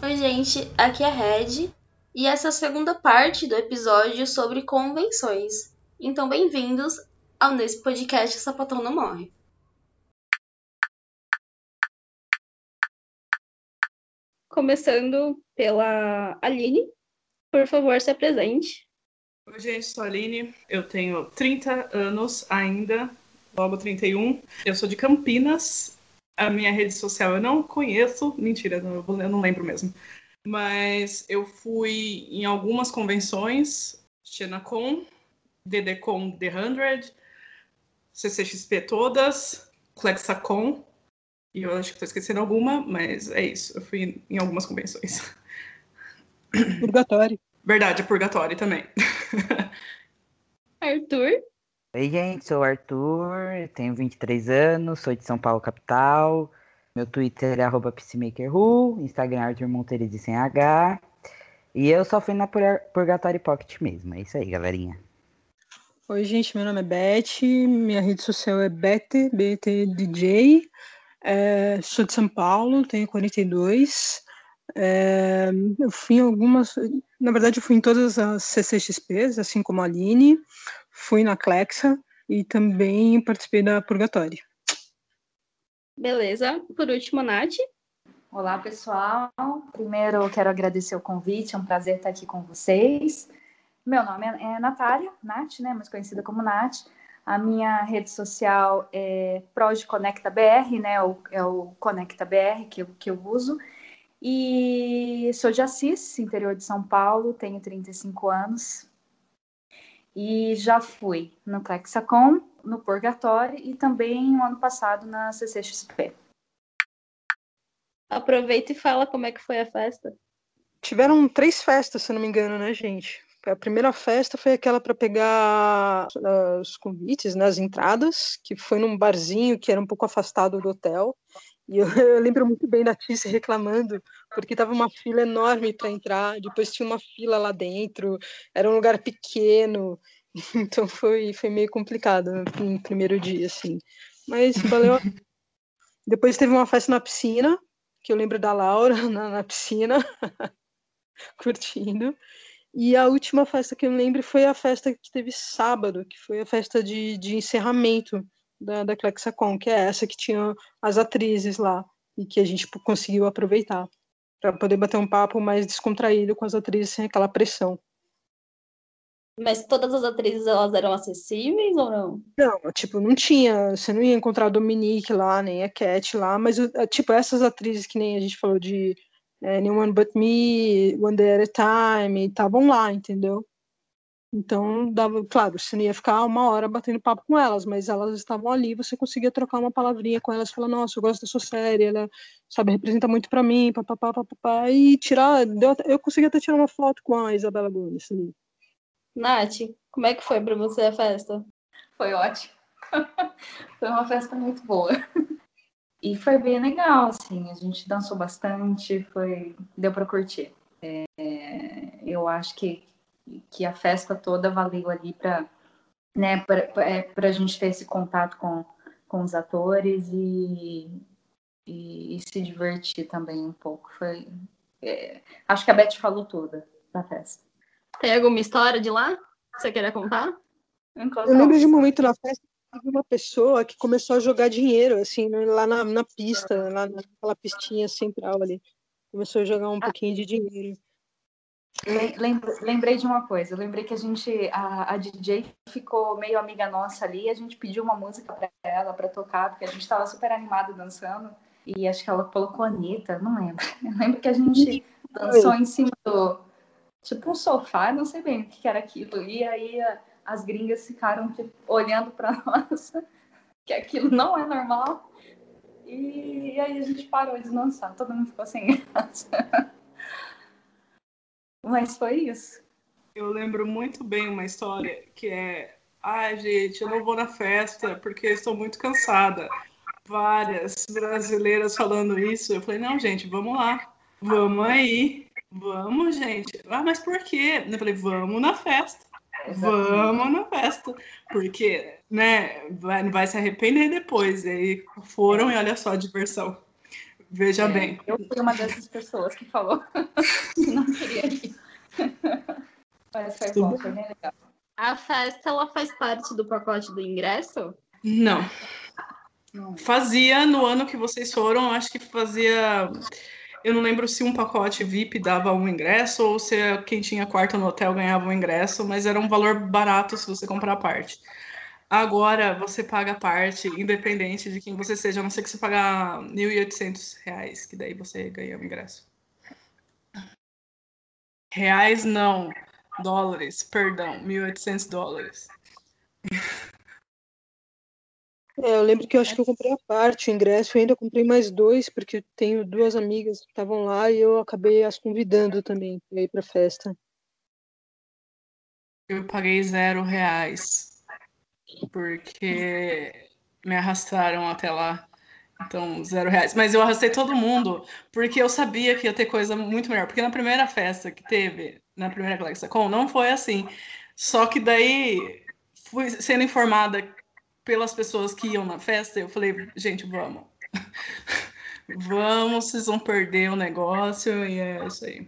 Oi, gente, aqui é a Red e essa é a segunda parte do episódio sobre convenções. Então, bem-vindos ao nesse podcast Sapatão Não Morre. Começando pela Aline, por favor, se apresente. Oi, gente, sou a Aline, eu tenho 30 anos ainda, logo 31. Eu sou de Campinas. A minha rede social eu não conheço, mentira, eu não lembro mesmo. Mas eu fui em algumas convenções, XenaCon, DDCon The 100, CCXP todas, ClexaCon, e eu acho que estou esquecendo alguma, mas é isso. Eu fui em algumas convenções. Purgatório. Verdade, é purgatório também. Arthur. Oi, gente, sou o Arthur, tenho 23 anos, sou de São Paulo, capital. Meu Twitter é arroba PsyMakerWho, Instagram é Arthur Monteiro sem H. E eu só fui na Purgatório Pocket mesmo. É isso aí, galerinha. Oi, gente, meu nome é Beth, minha rede social é Bete, BTDJ. É, sou de São Paulo, tenho 42. É, eu fui em algumas, na verdade, eu fui em todas as CCXPs, assim como a Aline, fui na Clexa e também participei da Purgatório. Beleza. Por último, Nath. Olá, pessoal. Primeiro, eu quero agradecer o convite, é um prazer estar aqui com vocês. Meu nome é Natália, Nath, né, mais conhecida como Nath. A minha rede social é Proj Conecta BR, né? É o Conecta BR que eu, que eu uso. E sou de Assis, interior de São Paulo, tenho 35 anos. E já fui no Plexacom, no Purgatório e também no ano passado na CCXP. Aproveita e fala como é que foi a festa. Tiveram três festas, se não me engano, né, gente? A primeira festa foi aquela para pegar uh, os convites, né, as entradas, que foi num barzinho que era um pouco afastado do hotel. E eu, eu lembro muito bem da Tice reclamando, porque tava uma fila enorme para entrar, depois tinha uma fila lá dentro, era um lugar pequeno, então foi, foi meio complicado no primeiro dia, assim. Mas valeu. Depois teve uma festa na piscina, que eu lembro da Laura na, na piscina, curtindo. E a última festa que eu lembro foi a festa que teve sábado, que foi a festa de, de encerramento da, da Clexacon, que é essa que tinha as atrizes lá e que a gente conseguiu aproveitar para poder bater um papo mais descontraído com as atrizes sem aquela pressão. Mas todas as atrizes elas eram acessíveis ou não? Não, tipo, não tinha, você não ia encontrar a Dominique lá, nem a Cat lá, mas tipo, essas atrizes que nem a gente falou de é, Anyone But Me, One Day at a Time, estavam lá, entendeu? Então, dava, claro, você não ia ficar uma hora batendo papo com elas, mas elas estavam ali, você conseguia trocar uma palavrinha com elas, falar, nossa, eu gosto da sua série, ela, sabe, representa muito para mim, papapá, papapá, e tirar, deu, eu consegui até tirar uma foto com a Isabela Gomes ali. Nath, como é que foi para você a festa? Foi ótimo. foi uma festa muito boa. E foi bem legal, assim, a gente dançou bastante, foi, deu para curtir. É, eu acho que, que a festa toda valeu ali para né, para é, a gente ter esse contato com, com os atores e, e, e se divertir também um pouco. Foi, é, acho que a Beth falou toda da festa. Tem alguma história de lá que você queria contar? Eu lembro de um momento na festa teve uma pessoa que começou a jogar dinheiro, assim, né, lá na, na pista, lá naquela pistinha central ali. Começou a jogar um ah. pouquinho de dinheiro. Lembrei de uma coisa, lembrei que a gente, a, a DJ ficou meio amiga nossa ali, a gente pediu uma música para ela para tocar, porque a gente estava super animado dançando, e acho que ela colocou a Anitta, não lembro. Eu lembro que a gente dançou em cima do, tipo um sofá, não sei bem o que era aquilo, e aí as gringas ficaram tipo, olhando para nós, que aquilo não é normal. E, e, aí a gente parou de dançar, todo mundo ficou sem graça. Mas foi isso. Eu lembro muito bem uma história que é: ai, ah, gente, eu não vou na festa porque estou muito cansada. Várias brasileiras falando isso. Eu falei: não, gente, vamos lá, vamos aí, vamos, gente. Ah, mas por quê? Eu falei: vamos na festa. Vamos na festa, porque, né, vai, vai se arrepender depois. E aí foram e olha só a diversão. Veja É, bem. Eu fui uma dessas pessoas que falou que não queria ir. Mas foi bom, foi bem legal. A festa, ela faz parte do pacote do ingresso? Não. Não. Fazia no ano que vocês foram, acho que fazia. Eu não lembro se um pacote VIP dava um ingresso ou se quem tinha quarto no hotel ganhava um ingresso, mas era um valor barato se você comprar a parte. Agora você paga a parte, independente de quem você seja, a não ser que você pagar 1.800 reais, que daí você ganha o ingresso. Reais não, dólares, perdão, 1.800 dólares. É, eu lembro que eu acho que eu comprei a parte, o ingresso, e ainda comprei mais dois, porque eu tenho duas amigas que estavam lá e eu acabei as convidando também para ir para a festa. Eu paguei zero reais, porque me arrastaram até lá. Então, zero reais. Mas eu arrastei todo mundo, porque eu sabia que ia ter coisa muito melhor. Porque na primeira festa que teve, na primeira GalaxyCon, não foi assim. Só que daí, fui sendo informada pelas pessoas que iam na festa, eu falei, gente, vamos. Vamos, vocês vão perder o negócio e é isso aí.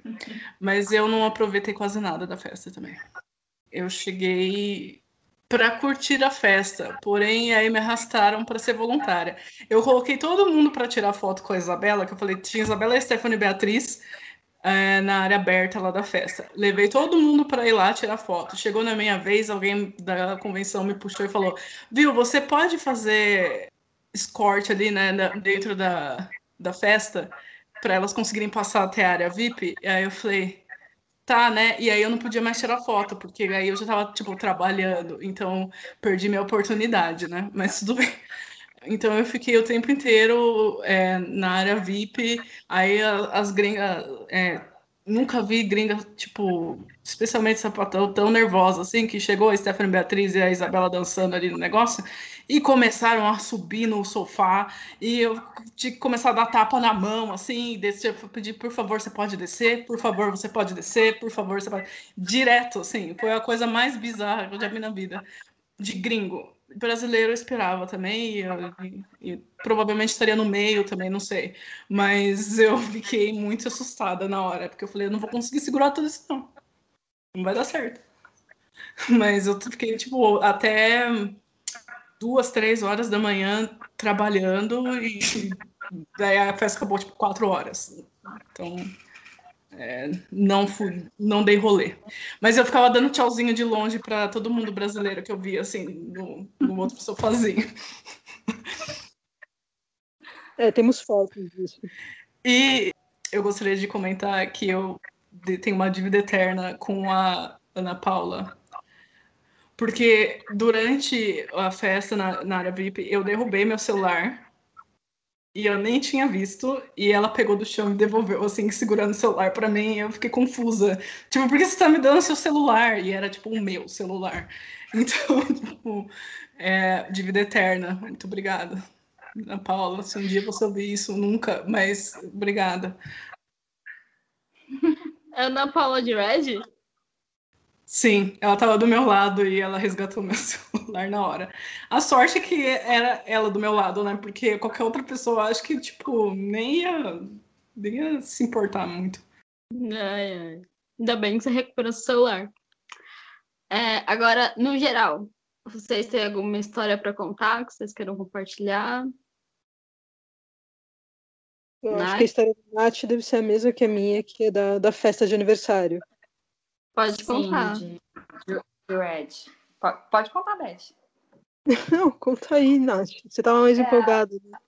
Mas eu não aproveitei quase nada da festa também. Eu cheguei para curtir a festa, porém aí me arrastaram para ser voluntária. Eu coloquei todo mundo para tirar foto com a Isabela, que eu falei, tinha Isabela, Stephanie e Beatriz é, na área aberta lá da festa. Levei todo mundo para ir lá tirar foto. Chegou na minha vez, alguém da convenção me puxou e falou: Viu, você pode fazer escort ali, né, dentro da, da festa, para elas conseguirem passar até a área VIP? E aí eu falei: Tá, né? E aí eu não podia mais tirar foto, porque aí eu já tava, tipo, trabalhando, então perdi minha oportunidade, né? Mas tudo bem. Então eu fiquei o tempo inteiro é, na área VIP, aí as gringas. é, nunca vi gringa, tipo, especialmente sapatão, tão nervosa assim, que chegou a Stephanie Beatriz e a Isabela dançando ali no negócio, e começaram a subir no sofá, e eu tinha que começar a dar tapa na mão, assim, descer, pedir, por favor, você pode descer, por favor, você pode descer, por favor, você pode. Direto, assim, foi a coisa mais bizarra que eu já vi na vida. De gringo. Brasileiro eu esperava também, e, eu- e- e provavelmente estaria no meio também, não sei. Mas eu fiquei muito assustada na hora, porque eu falei, eu não vou conseguir segurar tudo isso, não. Não vai dar certo. Mas eu fiquei, tipo, até duas, três horas da manhã trabalhando e daí a festa acabou, tipo, quatro horas. Então, é, não fui, não dei rolê. Mas eu ficava dando tchauzinho de longe para todo mundo brasileiro que eu via, assim, no, no outro sofazinho. É, temos fotos disso. E eu gostaria de comentar que eu tenho uma dívida eterna com a Ana Paula. Porque durante a festa na, na área VIP, eu derrubei meu celular e eu nem tinha visto. E ela pegou do chão e devolveu, assim, segurando o celular pra mim. E eu fiquei confusa. Tipo, por que você tá me dando seu celular? E era, tipo, o meu celular. Então, tipo, é, dívida eterna. Muito obrigada. Ana Paula, se um dia você ouvir isso, nunca, mas obrigada. Ana Paula de Red? Sim, ela tava do meu lado e ela resgatou meu celular na hora. A sorte é que era ela do meu lado, né? Porque qualquer outra pessoa acho que, tipo, nem ia, nem ia se importar muito. Ai, ai. Ainda bem que você recuperou seu celular. É, agora, no geral, vocês têm alguma história para contar que vocês queiram compartilhar? Eu acho que a história da Nath deve ser a mesma que a minha, que é da, da festa de aniversário. Pode contar. de, de, de Red. Po- Pode contar, Beth. Não, conta aí, Nath. Você tava mais É. empolgada. né?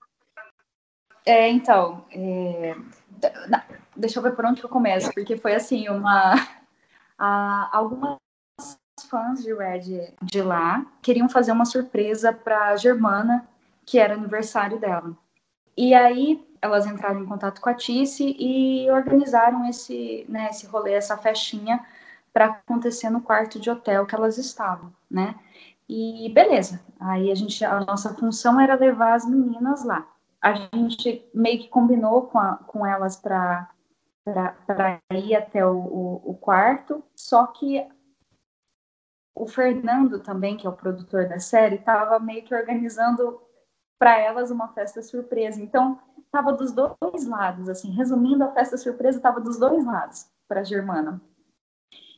É, então, é, deixa eu ver por onde que eu começo, porque foi assim, uma. a- algumas fãs de Red de lá queriam fazer uma surpresa para Germana, que era aniversário dela. E aí elas entraram em contato com a Tice e organizaram esse, né, esse rolê, essa festinha para acontecer no quarto de hotel que elas estavam, né? E beleza. Aí a gente, a nossa função era levar as meninas lá. A gente meio que combinou com, a- com elas para para ir até o, o, o quarto, só que o Fernando também, que é o produtor da série, estava meio que organizando para elas uma festa surpresa. Então, estava dos dois lados, assim, resumindo, a festa surpresa estava dos dois lados para a Germana.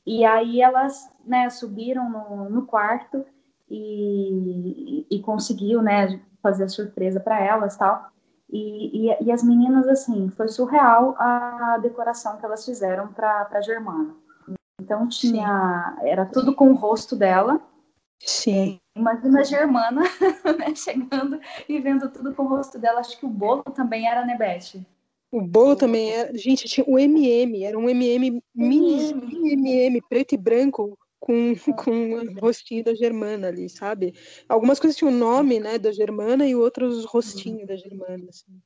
E aí elas, né, subiram no, no quarto e, e, conseguiu, né, fazer a surpresa para elas tal. E, e, e, as meninas, assim, foi surreal a decoração que elas fizeram para a Germana. Então tinha, Sim. era tudo com o rosto dela. Sim. Imagina a Germana né, chegando e vendo tudo com o rosto dela. Acho que o bolo também era, né, Beth? O bolo também era. Gente, tinha o MM, era um MM mini, mini MM, preto e branco, com, com o rostinho da Germana ali, sabe? Algumas coisas tinham o nome, né, da Germana e outros rostinhos da Germana, assim.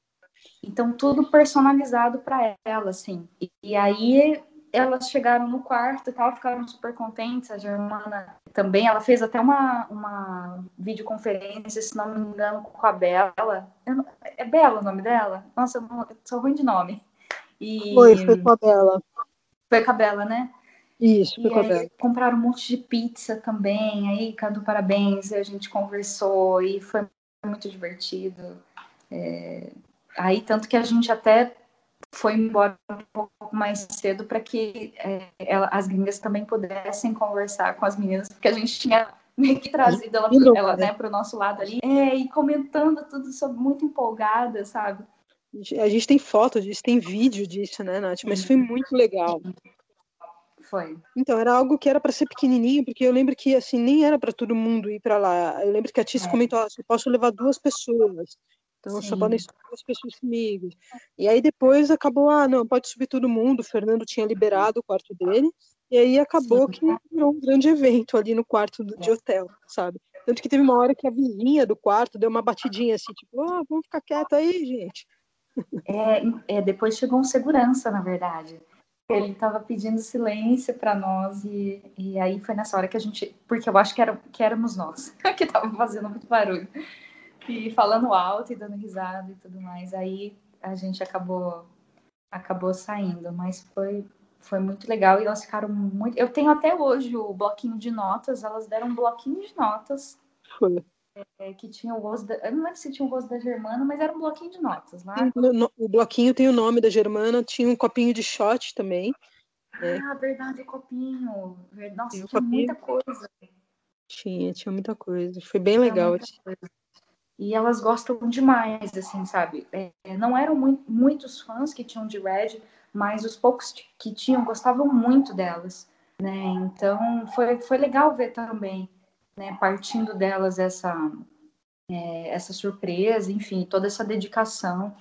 Então, tudo personalizado para ela, assim. E, e, aí elas chegaram no quarto e tal, ficaram super contentes. A Germana também, ela fez até uma, uma videoconferência, se não me engano, com a Bela. Não, é Bela o nome dela? Nossa, eu, não, eu sou ruim de nome. E... Foi, foi com a Bela. Foi com a Bela, né? Isso, foi com a Bela. Compraram um monte de pizza também, aí cantou parabéns, a gente conversou e foi muito divertido. É... Aí, tanto que a gente até foi embora um pouco mais cedo para que é, ela, as gringas também pudessem conversar com as meninas, porque a gente tinha meio que trazido ela, ela né, para o nosso lado ali, é, e comentando tudo sobre, muito empolgada, sabe? A gente tem foto a gente tem vídeo disso, né, Nath? Mas foi muito legal. Foi. Então, era algo que era para ser pequenininho, porque eu lembro que, assim, nem era para todo mundo ir para lá. Eu lembro que a Tis é. comentou, ah, posso levar duas pessoas. Então Sim. só podem subir as pessoas comigo. E aí depois acabou, ah, não, pode subir todo mundo. O Fernando tinha liberado o quarto dele. E aí acabou Sim. que virou um grande evento ali no quarto do, de hotel, sabe? Tanto que teve uma hora que a vizinha do quarto deu uma batidinha assim, tipo, oh, vamos ficar quieto aí, gente. É, é, depois chegou um segurança, na verdade. Ele estava pedindo silêncio para nós e, e aí foi nessa hora que a gente, porque eu acho que, era, que éramos nós que estavam fazendo muito barulho e falando alto e dando risada e tudo mais. Aí a gente acabou acabou saindo, mas foi foi muito legal e elas ficaram muito. Eu tenho até hoje o bloquinho de notas. Elas deram um bloquinho de notas. Foi. É, que tinha o rosto da... Eu não lembro se tinha o rosto da Germana, mas era um bloquinho de notas lá. O bloquinho tem o nome da Germana, tinha um copinho de shot também. Né? Ah, verdade, copinho. Nossa, tinha, tinha muita coisa. Tinha, tinha muita coisa. Foi bem tinha legal. E elas gostam demais, assim, sabe? É, não eram muito, muitos fãs que tinham de Red, mas os poucos que tinham gostavam muito delas, né? Então foi, foi legal ver também, né? Partindo delas essa é, essa surpresa, enfim, toda essa dedicação,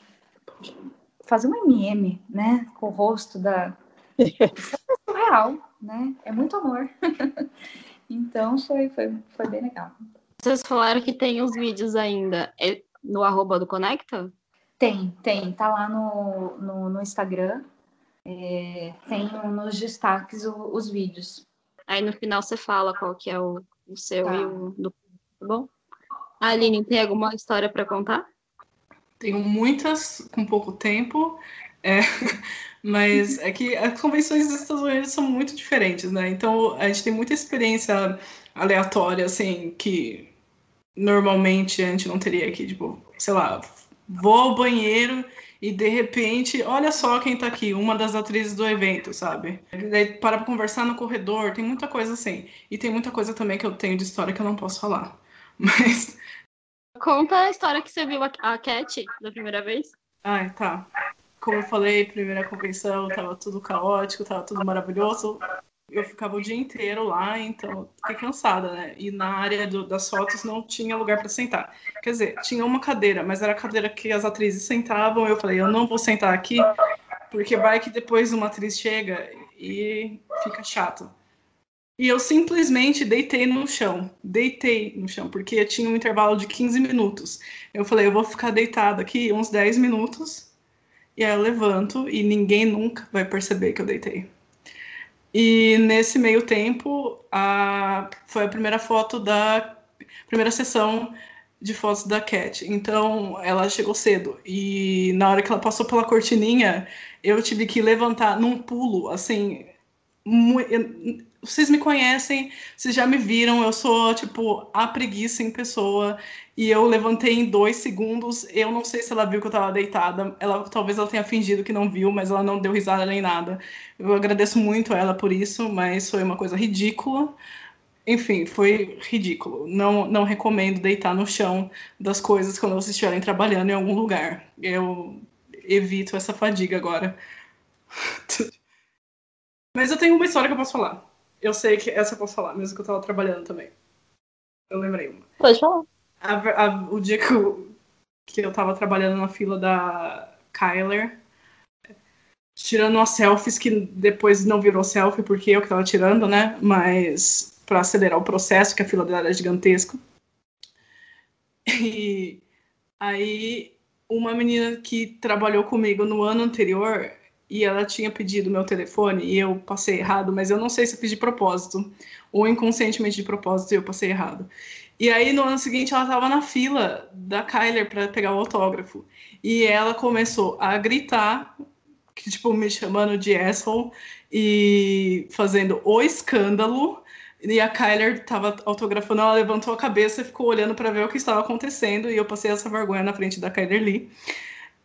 fazer um MM, né? Com o rosto da é surreal, né? É muito amor. então foi, foi, foi bem legal. Vocês falaram que tem os vídeos ainda é no arroba do Conecta? Tem, tem. Tá lá no, no, no Instagram. É, tem nos destaques o, os vídeos. Aí no final você fala qual que é o, o seu tá. e o do. Tá bom? Aline, tem alguma história para contar? Tenho muitas com pouco tempo. É, mas é que as convenções dos Estados Unidos são muito diferentes, né? Então a gente tem muita experiência aleatória, assim, que normalmente a gente não teria aqui, tipo, sei lá, vou ao banheiro e de repente, olha só quem tá aqui, uma das atrizes do evento, sabe? Daí para pra conversar no corredor, tem muita coisa assim. E tem muita coisa também que eu tenho de história que eu não posso falar. Mas. Conta a história que você viu a Cat da primeira vez. Ah, tá. Como eu falei, primeira convenção, tava tudo caótico, tava tudo maravilhoso eu ficava o dia inteiro lá, então fiquei cansada, né? E na área do, das fotos não tinha lugar para sentar. Quer dizer, tinha uma cadeira, mas era a cadeira que as atrizes sentavam. Eu falei, eu não vou sentar aqui, porque vai que depois uma atriz chega e fica chato. E eu simplesmente deitei no chão. Deitei no chão, porque tinha um intervalo de 15 minutos. Eu falei, eu vou ficar deitado aqui uns 10 minutos. E aí eu levanto e ninguém nunca vai perceber que eu deitei. E nesse meio tempo, a, foi a primeira foto da primeira sessão de fotos da Cat. Então, ela chegou cedo. E na hora que ela passou pela cortininha, eu tive que levantar num pulo, assim, vocês me conhecem, vocês já me viram, eu sou, tipo, a preguiça em pessoa. E eu levantei em dois segundos. Eu não sei se ela viu que eu tava deitada. Ela, talvez ela tenha fingido que não viu, mas ela não deu risada nem nada. Eu agradeço muito ela por isso, mas foi uma coisa ridícula. Enfim, foi ridículo. Não, não recomendo deitar no chão das coisas quando vocês estiverem trabalhando em algum lugar. Eu evito essa fadiga agora. Mas eu tenho uma história que eu posso falar. Eu sei que essa eu posso falar, mesmo que eu tava trabalhando também. Eu lembrei uma. Pode falar. A, a, o dia que eu, que eu tava trabalhando na fila da Kyler, tirando umas selfies que depois não virou selfie porque eu que tava tirando, né? Mas para acelerar o processo, que a fila dela era gigantesca. E aí uma menina que trabalhou comigo no ano anterior, e ela tinha pedido meu telefone e eu passei errado, mas eu não sei se eu fiz de propósito ou inconscientemente de propósito e eu passei errado. E aí no ano seguinte ela estava na fila da Kyler para pegar o autógrafo e ela começou a gritar, que, tipo me chamando de asshole e fazendo o escândalo. E a Kyler estava autografando, ela levantou a cabeça e ficou olhando para ver o que estava acontecendo e eu passei essa vergonha na frente da Kyler Lee.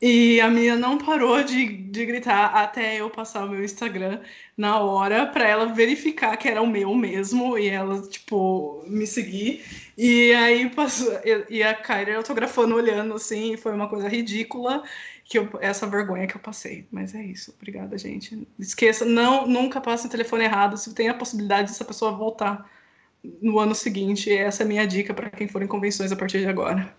E a minha não parou de, de gritar até eu passar o meu Instagram na hora para ela verificar que era o meu mesmo e ela, tipo, me seguir. E aí passou. E a Kyra autografando, olhando assim, foi uma coisa ridícula que eu, essa vergonha que eu passei. Mas é isso. Obrigada, gente. Esqueça, não, nunca passe o telefone errado se tem a possibilidade dessa pessoa voltar no ano seguinte. Essa é a minha dica para quem for em convenções a partir de agora.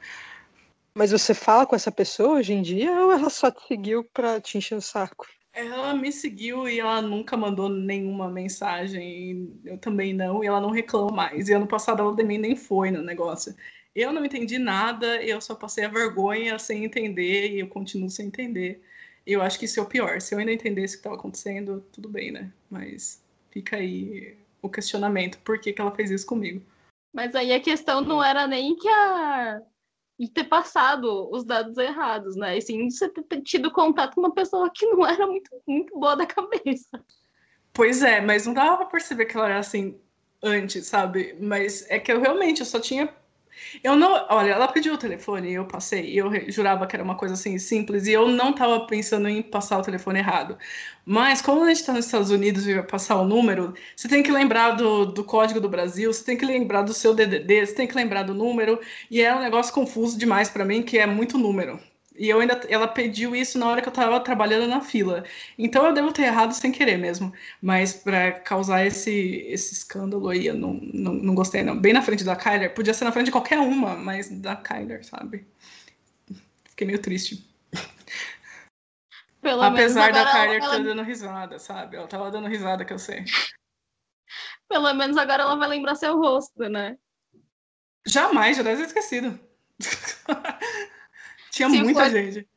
Mas você fala com essa pessoa hoje em dia ou ela só te seguiu pra te encher o saco? Ela me seguiu e ela nunca mandou nenhuma mensagem. Eu também não, e ela não reclama mais. E ano passado ela também nem foi no negócio. Eu não entendi nada, eu só passei a vergonha sem entender e eu continuo sem entender. Eu acho que isso é o pior. Se eu ainda entendesse o que estava acontecendo, tudo bem, né? Mas fica aí o questionamento: por que, que ela fez isso comigo? Mas aí a questão não era nem que a de ter passado os dados errados, né? E sim você ter tido contato com uma pessoa que não era muito, muito boa da cabeça. Pois é, mas não dava pra perceber que ela era assim antes, sabe? Mas é que eu realmente eu só tinha eu não, olha, ela pediu o telefone e eu passei, eu jurava que era uma coisa assim simples, e eu não estava pensando em passar o telefone errado. Mas como a gente está nos Estados Unidos e vai passar o número, você tem que lembrar do, do código do Brasil, você tem que lembrar do seu DDD, você tem que lembrar do número, e é um negócio confuso demais para mim, que é muito número. E eu ainda, ela pediu isso na hora que eu estava trabalhando na fila. Então eu devo ter errado sem querer mesmo. Mas para causar esse, esse escândalo aí, eu não, não, não gostei, não. Bem na frente da Kyler, podia ser na frente de qualquer uma, mas da Kyler, sabe? Fiquei meio triste. Pelo Apesar da Kyler ela... dando risada, sabe? Ela tava dando risada que eu sei. Pelo menos agora ela vai lembrar seu rosto, né? Jamais, já deve ter esquecido. Tinha se muita for, gente.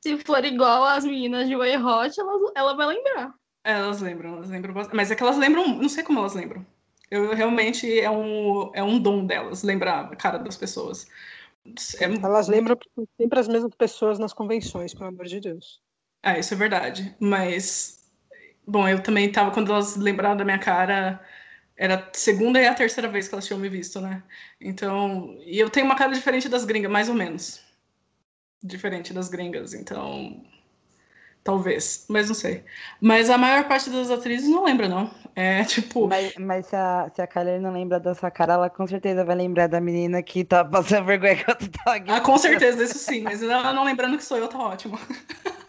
Se for igual as meninas de Way Hot, ela, ela vai lembrar. Elas lembram, elas lembram Mas é que elas lembram, não sei como elas lembram. Eu realmente é um, é um dom delas lembrar a cara das pessoas. É... Elas lembram sempre as mesmas pessoas nas convenções, pelo amor de Deus. Ah, isso é verdade. Mas, bom, eu também tava, quando elas lembraram da minha cara, era a segunda e a terceira vez que elas tinham me visto, né? Então, e eu tenho uma cara diferente das gringas, mais ou menos diferente das gringas, então talvez, mas não sei. Mas a maior parte das atrizes não lembra, não. É tipo. Mas, mas se, a, se a Kyler não lembra da sua cara, ela com certeza vai lembrar da menina que tá passando vergonha com tá Ah, com certeza, isso sim, mas ela não lembrando que sou eu, tá ótimo.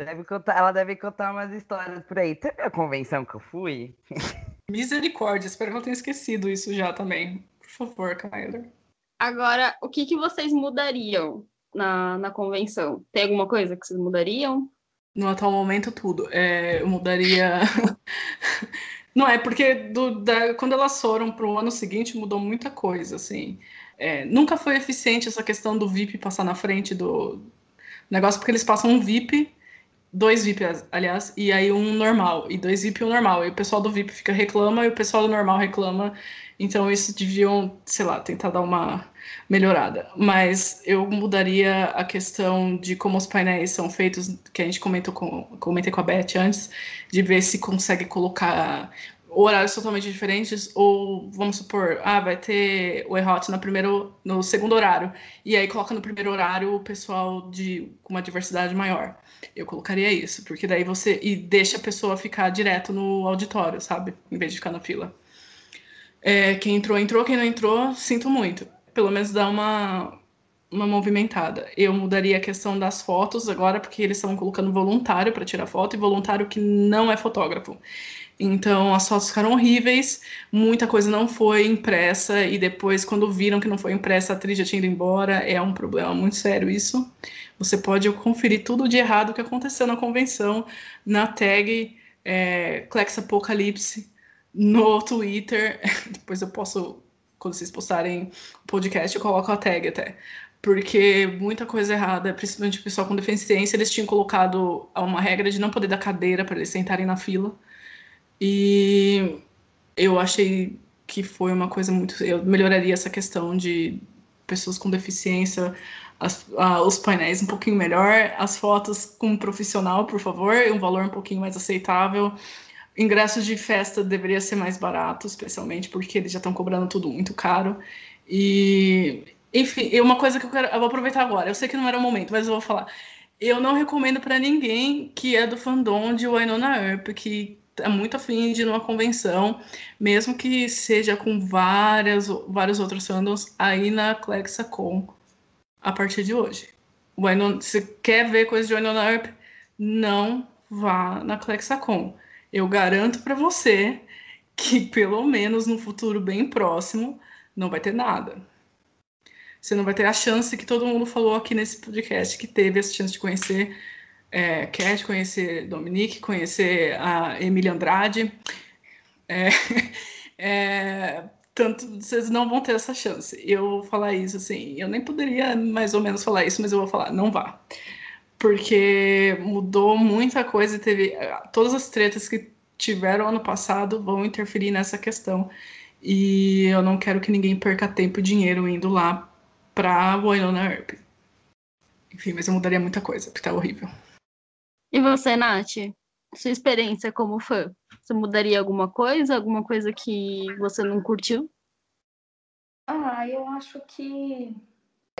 Deve contar, ela deve contar umas histórias por aí. Teve a convenção que eu fui? Misericórdia, espero que ela tenha esquecido isso já também. Por favor, Kyler. Agora, o que, que vocês mudariam na, na convenção? Tem alguma coisa que vocês mudariam? No atual momento, tudo. É, eu mudaria. Não, é porque do, da, quando elas foram para o ano seguinte mudou muita coisa, assim. É, nunca foi eficiente essa questão do VIP passar na frente do negócio, porque eles passam um VIP dois VIP, aliás, e aí um normal, e dois VIP e um normal. E o pessoal do VIP fica reclama e o pessoal do normal reclama. Então isso deviam, sei lá, tentar dar uma melhorada. Mas eu mudaria a questão de como os painéis são feitos, que a gente comentou com, comentei com a Beth antes, de ver se consegue colocar horários totalmente diferentes, ou vamos supor, ah, vai ter o E-Hot no primeiro, no segundo horário, e aí coloca no primeiro horário o pessoal de com uma diversidade maior. Eu colocaria isso, porque daí você e deixa a pessoa ficar direto no auditório, sabe? Em vez de ficar na fila. É, quem entrou, entrou, quem não entrou, sinto muito. Pelo menos dá uma, uma movimentada. Eu mudaria a questão das fotos agora, porque eles estavam colocando voluntário para tirar foto e voluntário que não é fotógrafo. Então as fotos ficaram horríveis, muita coisa não foi impressa, e depois, quando viram que não foi impressa, a atriz já tinha ido embora. É um problema muito sério isso. Você pode conferir tudo de errado que aconteceu na convenção na tag é, no Twitter. depois eu posso, quando vocês postarem o podcast, eu coloco a tag até porque muita coisa errada, principalmente o pessoal com deficiência, eles tinham colocado uma regra de não poder dar cadeira para eles sentarem na fila. E eu achei que foi uma coisa muito. Eu melhoraria essa questão de pessoas com deficiência, as, os painéis um pouquinho melhor, as fotos com um profissional, por favor, um valor um pouquinho mais aceitável. Ingressos de festa deveria ser mais barato, especialmente porque eles já estão cobrando tudo muito caro. E, enfim, uma coisa que eu quero. Eu vou aproveitar agora. Eu sei que não era o momento, mas eu vou falar. Eu não recomendo para ninguém que é do fandom de Wynonna Earp que é muito afim de ir numa convenção, mesmo que seja com várias, vários outros fandoms, aí na ClexaCon a partir de hoje. se quer ver coisa de Winona Earp, não vá na ClexaCon. Eu garanto para você que pelo menos no futuro bem próximo não vai ter nada. Você não vai ter a chance que todo mundo falou aqui nesse podcast que teve essa chance de conhecer é, Cat, conhecer Dominique, conhecer a Emília Andrade. É, é, tanto vocês não vão ter essa chance. Eu vou falar isso assim, eu nem poderia mais ou menos falar isso, mas eu vou falar, não vá. Porque mudou muita coisa e teve todas as tretas que tiveram ano passado vão interferir nessa questão. E eu não quero que ninguém perca tempo e dinheiro indo lá pra Winona Earp. Enfim, mas eu mudaria muita coisa, porque tá horrível. E você, Nath? Sua experiência como fã? Você mudaria alguma coisa? Alguma coisa que você não curtiu? Ah, eu acho que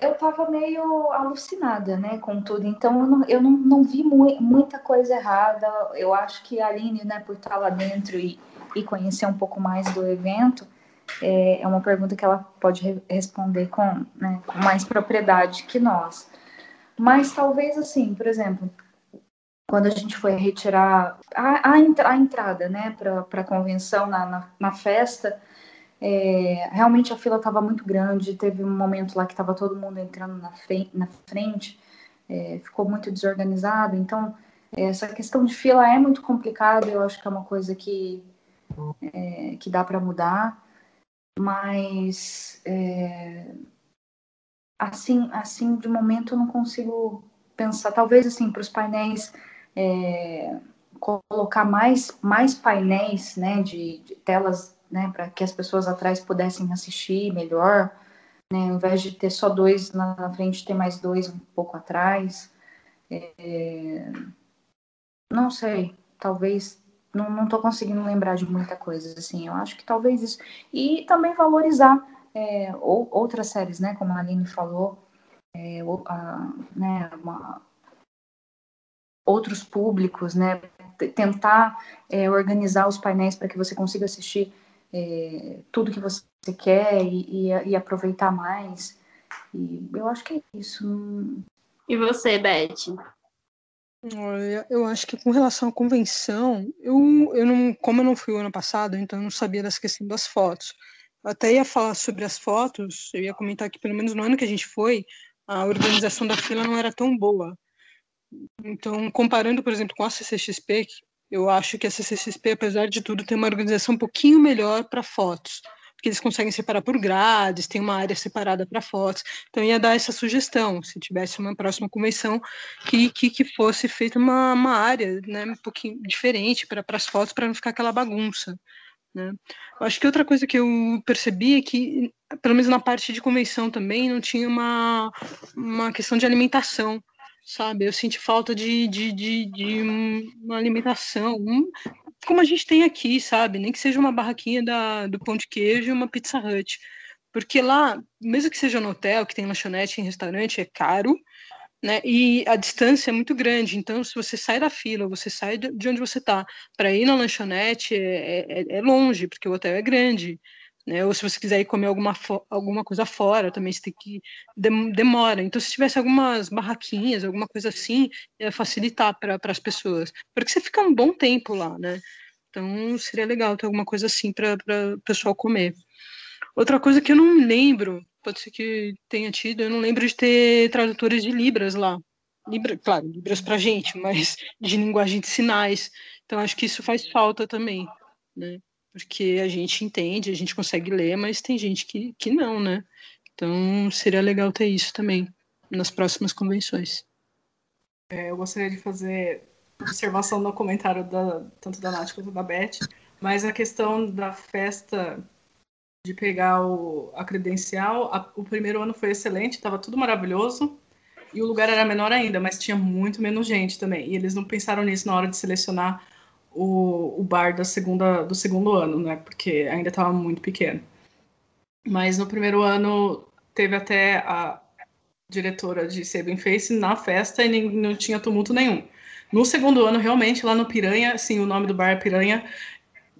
eu tava meio alucinada, né, com tudo. Então eu não, eu não, não vi mu muita coisa errada. Eu acho que a Aline, né, por estar lá dentro e, e conhecer um pouco mais do evento, é, é uma pergunta que ela pode re responder com, né, com mais propriedade que nós. Mas talvez assim, por exemplo, quando a gente foi retirar a, a, a entrada né, para a convenção na, na, na festa, é, realmente a fila estava muito grande. Teve um momento lá que estava todo mundo entrando na frente, na frente é, ficou muito desorganizado. Então, essa questão de fila é muito complicada. Eu acho que é uma coisa que, é, que dá para mudar, mas é, assim, assim de momento eu não consigo pensar. Talvez assim para os painéis é, colocar mais, mais painéis né, de, de telas né, para que as pessoas atrás pudessem assistir melhor, né, ao invés de ter só dois na, frente, ter mais dois um pouco atrás. É, não sei, talvez não estou conseguindo lembrar de muita coisa assim. Eu acho que talvez isso e também valorizar é, ou, outras séries, né, como a Aline falou, é, a, né, uma, outros públicos, né? Tentar é, organizar os painéis para que você consiga assistir é, tudo que você quer e, e, e, aproveitar mais. E eu acho que é isso. E você, Beth? Olha, eu acho que com relação à convenção, eu, eu não, como eu não fui o ano passado, então eu não sabia dessa questão das fotos. Eu até ia falar sobre as fotos, eu ia comentar que pelo menos no ano que a gente foi, a organização da fila não era tão boa. Então, comparando, por exemplo, com a CCXP, eu acho que a CCXP, apesar de tudo, tem uma organização um pouquinho melhor para fotos. porque eles conseguem separar por grades, tem uma área separada para fotos. Então, ia dar essa sugestão, se tivesse uma próxima convenção, que, que, que fosse feita uma, uma área né, um pouquinho diferente para as fotos, para não ficar aquela bagunça. Né? Eu acho que outra coisa que eu percebi é que, pelo menos na parte de convenção também, não tinha uma, uma questão de alimentação sabe? Eu senti falta de, de, de, de uma alimentação, um, como a gente tem aqui, sabe? Nem que seja uma barraquinha da, do pão de queijo e uma Pizza Hut. Porque lá, mesmo que seja no hotel, que tem lanchonete em restaurante, é caro, né? E a distância é muito grande. Então, se você sai da fila, você sai de onde você está, para ir na lanchonete é, é, é longe, porque o hotel é grande né? Ou se você quiser ir comer alguma, alguma coisa fora, também você tem que demora. Então, se tivesse algumas barraquinhas, alguma coisa assim, ia facilitar para as pessoas, porque você fica um bom tempo lá, né? Então, seria legal ter alguma coisa assim para o pessoal comer. Outra coisa que eu não lembro, pode ser que tenha tido, eu não lembro de ter tradutores de Libras lá. Libra, claro, Libras para gente, mas de linguagem de sinais. Então, acho que isso faz falta também, né? Porque a gente entende, a gente consegue ler, mas tem gente que, que não, né? Então seria legal ter isso também nas próximas convenções. É, eu gostaria de fazer observação no comentário da, tanto da Nath quanto da Beth, mas a questão da festa de pegar o, a credencial, a, o primeiro ano foi excelente, estava tudo maravilhoso, e o lugar era menor ainda, mas tinha muito menos gente também. E eles não pensaram nisso na hora de selecionar o, o bar da segunda, do segundo ano, né? Porque ainda estava muito pequeno. Mas no primeiro ano teve até a diretora de Sabin Face na festa e nem, não tinha tumulto nenhum. No segundo ano, realmente, lá no Piranha, sim, o nome do bar é Piranha,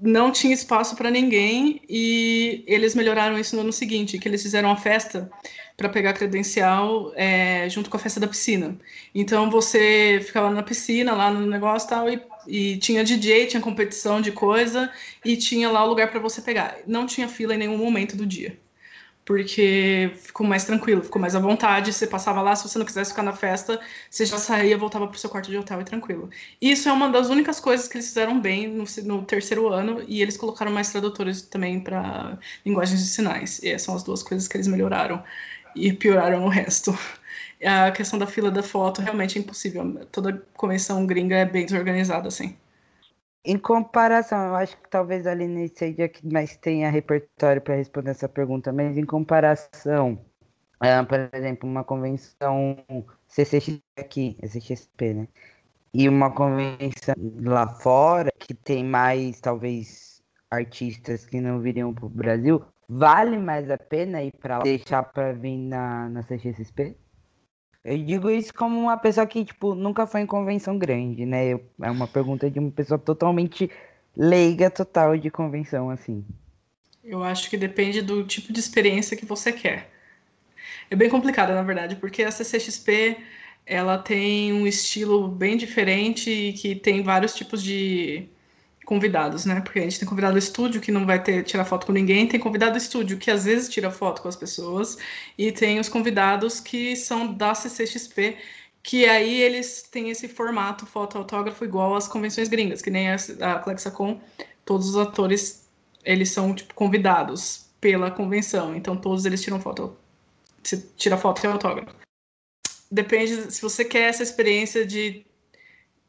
não tinha espaço para ninguém e eles melhoraram isso no ano seguinte, que eles fizeram uma festa para pegar credencial é, junto com a festa da piscina. Então você ficava na piscina, lá no negócio tal, e, e tinha DJ, tinha competição de coisa e tinha lá o lugar para você pegar. Não tinha fila em nenhum momento do dia porque ficou mais tranquilo, ficou mais à vontade. Você passava lá, se você não quisesse ficar na festa, você já saía, voltava para o seu quarto de hotel e tranquilo. Isso é uma das únicas coisas que eles fizeram bem no, no terceiro ano e eles colocaram mais tradutores também para linguagens de sinais. E essas são as duas coisas que eles melhoraram e pioraram o resto. A questão da fila da foto realmente é impossível. Toda convenção gringa é bem desorganizada assim. Em comparação, eu acho que talvez a Aline seja que mais tenha repertório para responder essa pergunta, mas em comparação, uh, por exemplo, uma convenção CCX aqui, CCXP, né? E uma convenção lá fora, que tem mais, talvez, artistas que não viriam para o Brasil, vale mais a pena ir para lá, deixar para vir na, na CXP? Eu digo isso como uma pessoa que, tipo, nunca foi em convenção grande, né? é uma pergunta de uma pessoa totalmente leiga total de convenção, assim. Eu acho que depende do tipo de experiência que você quer. É bem complicado, na verdade, porque a CCXP ela tem um estilo bem diferente e que tem vários tipos de convidados, né? Porque a gente tem convidado estúdio que não vai ter tirar foto com ninguém, tem convidado estúdio que às vezes tira foto com as pessoas e tem os convidados que são da CCXP que aí eles têm esse formato foto autógrafo igual às convenções gringas, que nem a, a Clexacon, todos os atores eles são tipo convidados pela convenção, então todos eles tiram foto, se tira foto e autógrafo. Depende se você quer essa experiência de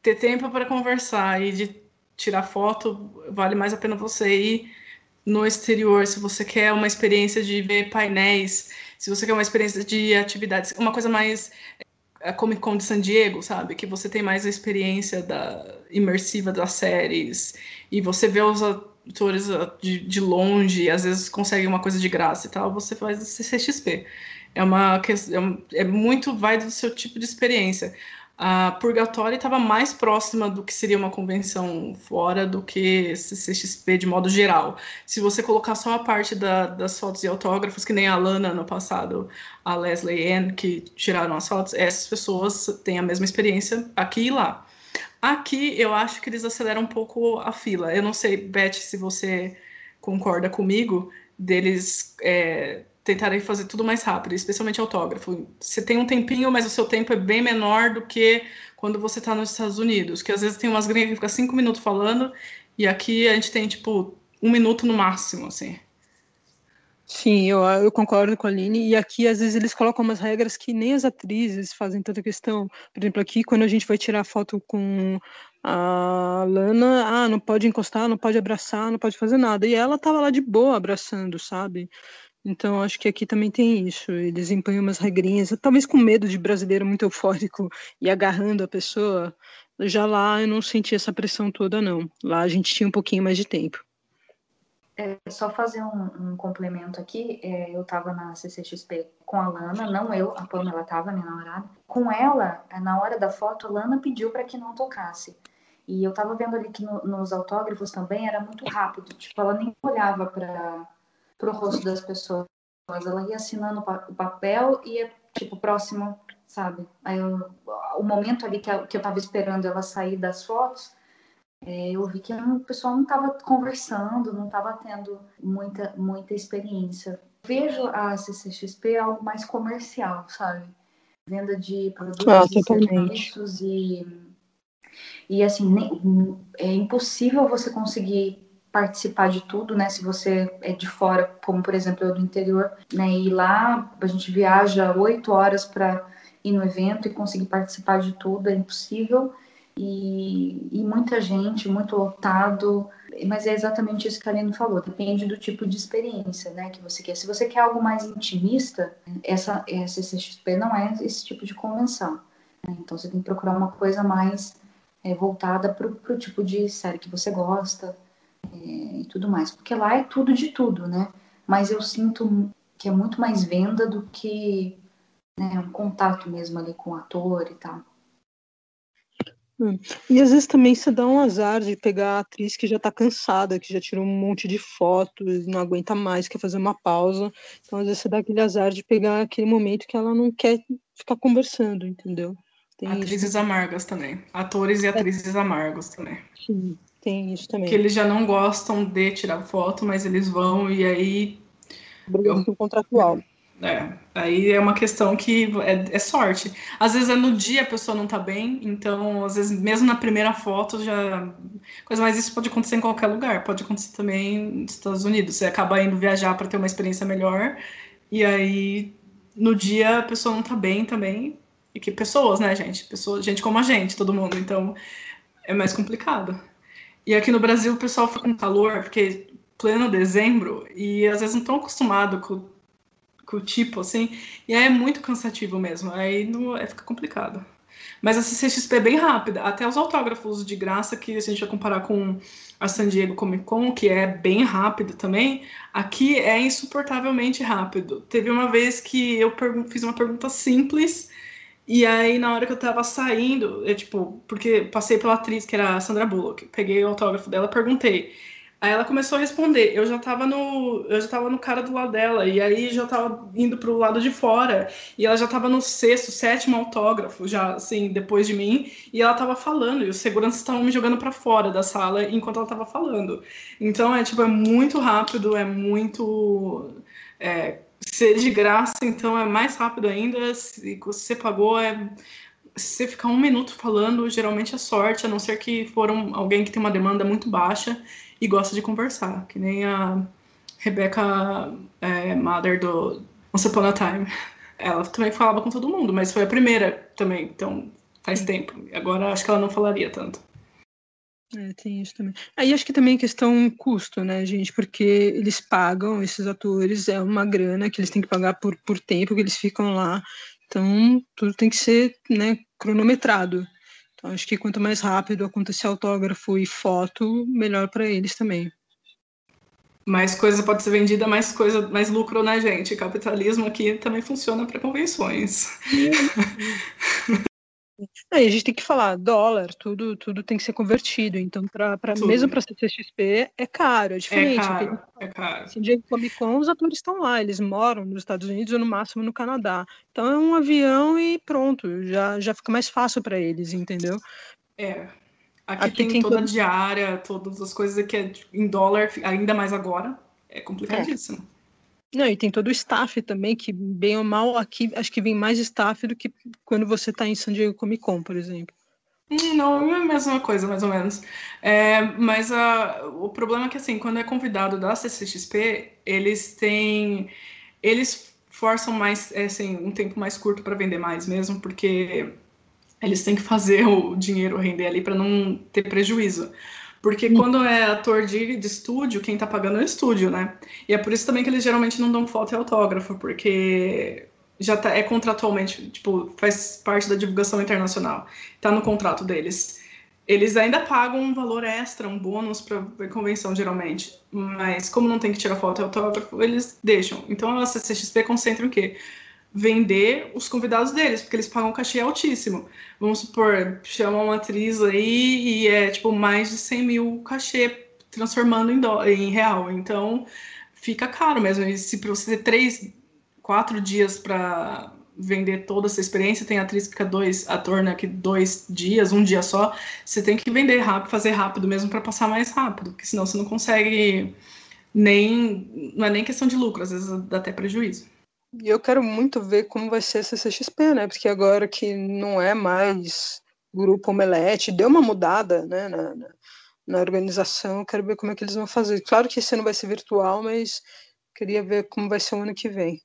ter tempo para conversar e de tirar foto, vale mais a pena você ir no exterior, se você quer uma experiência de ver painéis, se você quer uma experiência de atividades, uma coisa mais é, a Comic Con de San Diego, sabe? Que você tem mais a experiência da imersiva das séries e você vê os atores ah, de, de longe, às vezes consegue uma coisa de graça e tal, você faz CCXP. É uma é, é muito vai do seu tipo de experiência a Purgatório estava mais próxima do que seria uma convenção fora do que CCXP de modo geral. Se você colocar só a parte da, das fotos e autógrafos, que nem a Lana no passado, a Leslie Ann, que tiraram as fotos, essas pessoas têm a mesma experiência aqui e lá. Aqui eu acho que eles aceleram um pouco a fila. Eu não sei, Beth, se você concorda comigo, deles é, tentarem fazer tudo mais rápido, especialmente autógrafo. Você tem um tempinho, mas o seu tempo é bem menor do que quando você está nos Estados Unidos, que às vezes tem umas gringas que ficam cinco minutos falando, e aqui a gente tem, tipo, um minuto no máximo, assim. Sim, eu, eu concordo com a Aline. E aqui, às vezes, eles colocam umas regras que nem as atrizes fazem tanta questão. Por exemplo, aqui, quando a gente vai tirar foto com a Lana, ah, não pode encostar, não pode abraçar, não pode fazer nada. E ela tava lá de boa abraçando, sabe? Então, acho que aqui também tem isso. Eles impõem umas regrinhas, talvez com medo de brasileiro muito eufórico e agarrando a pessoa. Já lá eu não senti essa pressão toda, não. Lá a gente tinha um pouquinho mais de tempo. É, só fazer um, um complemento aqui, é, eu estava na CCXP com a Lana, não eu, a Pamela estava, minha namorada. Com ela, na hora da foto, a Lana pediu para que não tocasse. E eu estava vendo ali que no, nos autógrafos também era muito rápido, tipo, ela nem olhava para o rosto das pessoas. Ela ia assinando o papel e ia, tipo, próximo, sabe? Aí eu, o momento ali que, eu, que eu tava esperando ela sair das fotos, é, eu vi que o pessoal não estava conversando, não estava tendo muita, muita experiência. Vejo a CCXP algo mais comercial, sabe? Venda de produtos ah, e serviços e, e assim, nem, é impossível você conseguir participar de tudo, né? Se você é de fora, como por exemplo eu do interior, né? E lá a gente viaja oito horas para ir no evento e conseguir participar de tudo é impossível e, e muita gente, muito lotado, mas é exatamente isso que a Aline falou, depende do tipo de experiência né, que você quer. Se você quer algo mais intimista, essa, essa CCXP não é esse tipo de convenção. Né? Então você tem que procurar uma coisa mais é, voltada para o tipo de série que você gosta e tudo mais. Porque lá é tudo de tudo, né? Mas eu sinto que é muito mais venda do que né, um contato mesmo ali com o ator e tal. Hum. E às vezes também você dá um azar de pegar a atriz que já tá cansada, que já tirou um monte de fotos, não aguenta mais, quer fazer uma pausa. Então às vezes você dá aquele azar de pegar aquele momento que ela não quer ficar conversando, entendeu? Tem atrizes isso. amargas também. Atores e é. atrizes é. amargos também. Sim, tem isso também. Que eles já não gostam de tirar foto, mas eles vão e aí. Obrigação contratual. É, aí é uma questão que é, é, sorte. Às vezes é no dia a pessoa não tá bem, então às vezes mesmo na primeira foto já coisa mais isso pode acontecer em qualquer lugar, pode acontecer também nos Estados Unidos. Você acaba indo viajar para ter uma experiência melhor e aí no dia a pessoa não tá bem também. E que pessoas, né, gente? Pessoas, gente como a gente, todo mundo, então é mais complicado. E aqui no Brasil o pessoal fica com calor, porque pleno dezembro e às vezes não estão acostumados com com o tipo, assim, e aí é muito cansativo mesmo, aí não, é, fica complicado. Mas a CCXP é bem rápida, até os autógrafos de graça, que a gente vai comparar com a San Diego Comic Con, que é bem rápido também, aqui é insuportavelmente rápido. Teve uma vez que eu fiz uma pergunta simples, e aí na hora que eu tava saindo, eu, tipo, porque passei pela atriz, que era a Sandra Bullock, peguei o autógrafo dela, perguntei, Aí ela começou a responder. Eu já tava no, eu já tava no cara do lado dela. E aí já tava indo pro lado de fora. E ela já tava no sexto, sétimo autógrafo já assim depois de mim. E ela tava falando e os seguranças estavam me jogando para fora da sala enquanto ela tava falando. Então é tipo é muito rápido, é muito é, ser de graça, então é mais rápido ainda. Se você pagou é se você ficar um minuto falando, geralmente é sorte, a não ser que for um, alguém que tem uma demanda muito baixa e gosta de conversar, que nem a Rebecca é, Mother do Once Upon a Time. Ela também falava com todo mundo, mas foi a primeira também, então faz tempo. Agora acho que ela não falaria tanto. É, tem isso também. Aí acho que também é questão custo, né, gente? Porque eles pagam, esses atores, é uma grana que eles têm que pagar por, por tempo que eles ficam lá. Então, tudo tem que ser né, cronometrado. Então, acho que quanto mais rápido acontecer autógrafo e foto, melhor para eles também. Mais coisa pode ser vendida, mais coisa, mais lucro, né, gente? Capitalismo aqui também funciona para convenções. Aí a gente tem que falar, dólar, tudo, tudo tem que ser convertido. Então, pra, pra, mesmo para CCXP, é caro, é diferente. É caro, é caro. Assim, Diego Comic Con, os atores estão lá, eles moram nos Estados Unidos ou no máximo no Canadá. Então é um avião e pronto, já, já fica mais fácil para eles, entendeu? É. Aqui, aqui tem, tem, toda a diária, todas as coisas que é em dólar, ainda mais agora. É complicadíssimo. É. Não, e tem todo o staff também, que bem ou mal aqui, acho que vem mais staff do que quando você está em San Diego Comic Con, por exemplo. Não, é a mesma coisa, mais ou menos. É, mas a, o problema é que, assim, quando é convidado da CCXP, eles têm. Eles forçam mais, é, assim, um tempo mais curto para vender mais mesmo, porque eles têm que fazer o dinheiro render ali para não ter prejuízo. Porque quando é ator de, de estúdio, quem tá pagando é o estúdio, né? E é por isso também que eles geralmente não dão foto e autógrafo, porque já tá, é contratualmente, tipo, faz parte da divulgação internacional. Tá no contrato deles. Eles ainda pagam um valor extra, um bônus para convenção, geralmente. Mas como não tem que tirar foto e autógrafo, eles deixam. Então a CCXP concentra em quê? Vender os convidados deles, porque eles pagam um cachê altíssimo. Vamos supor, chama uma atriz aí e é tipo mais de 100 mil cachê, transformando em, dó, em real. Então fica caro mesmo. E se você ter três quatro dias para vender toda essa experiência, tem atriz que fica dois, ator, né, que dois dias, um dia só, você tem que vender rápido, fazer rápido mesmo para passar mais rápido, porque senão você não consegue nem, não é nem questão de lucro, às vezes dá até prejuízo. E eu quero muito ver como vai ser essa CXP, né, porque agora que não é mais grupo Omelete, deu uma mudada, né, na, na, na organização, eu quero ver como é que eles vão fazer. Claro que esse ano vai ser virtual, mas queria ver como vai ser o ano que vem.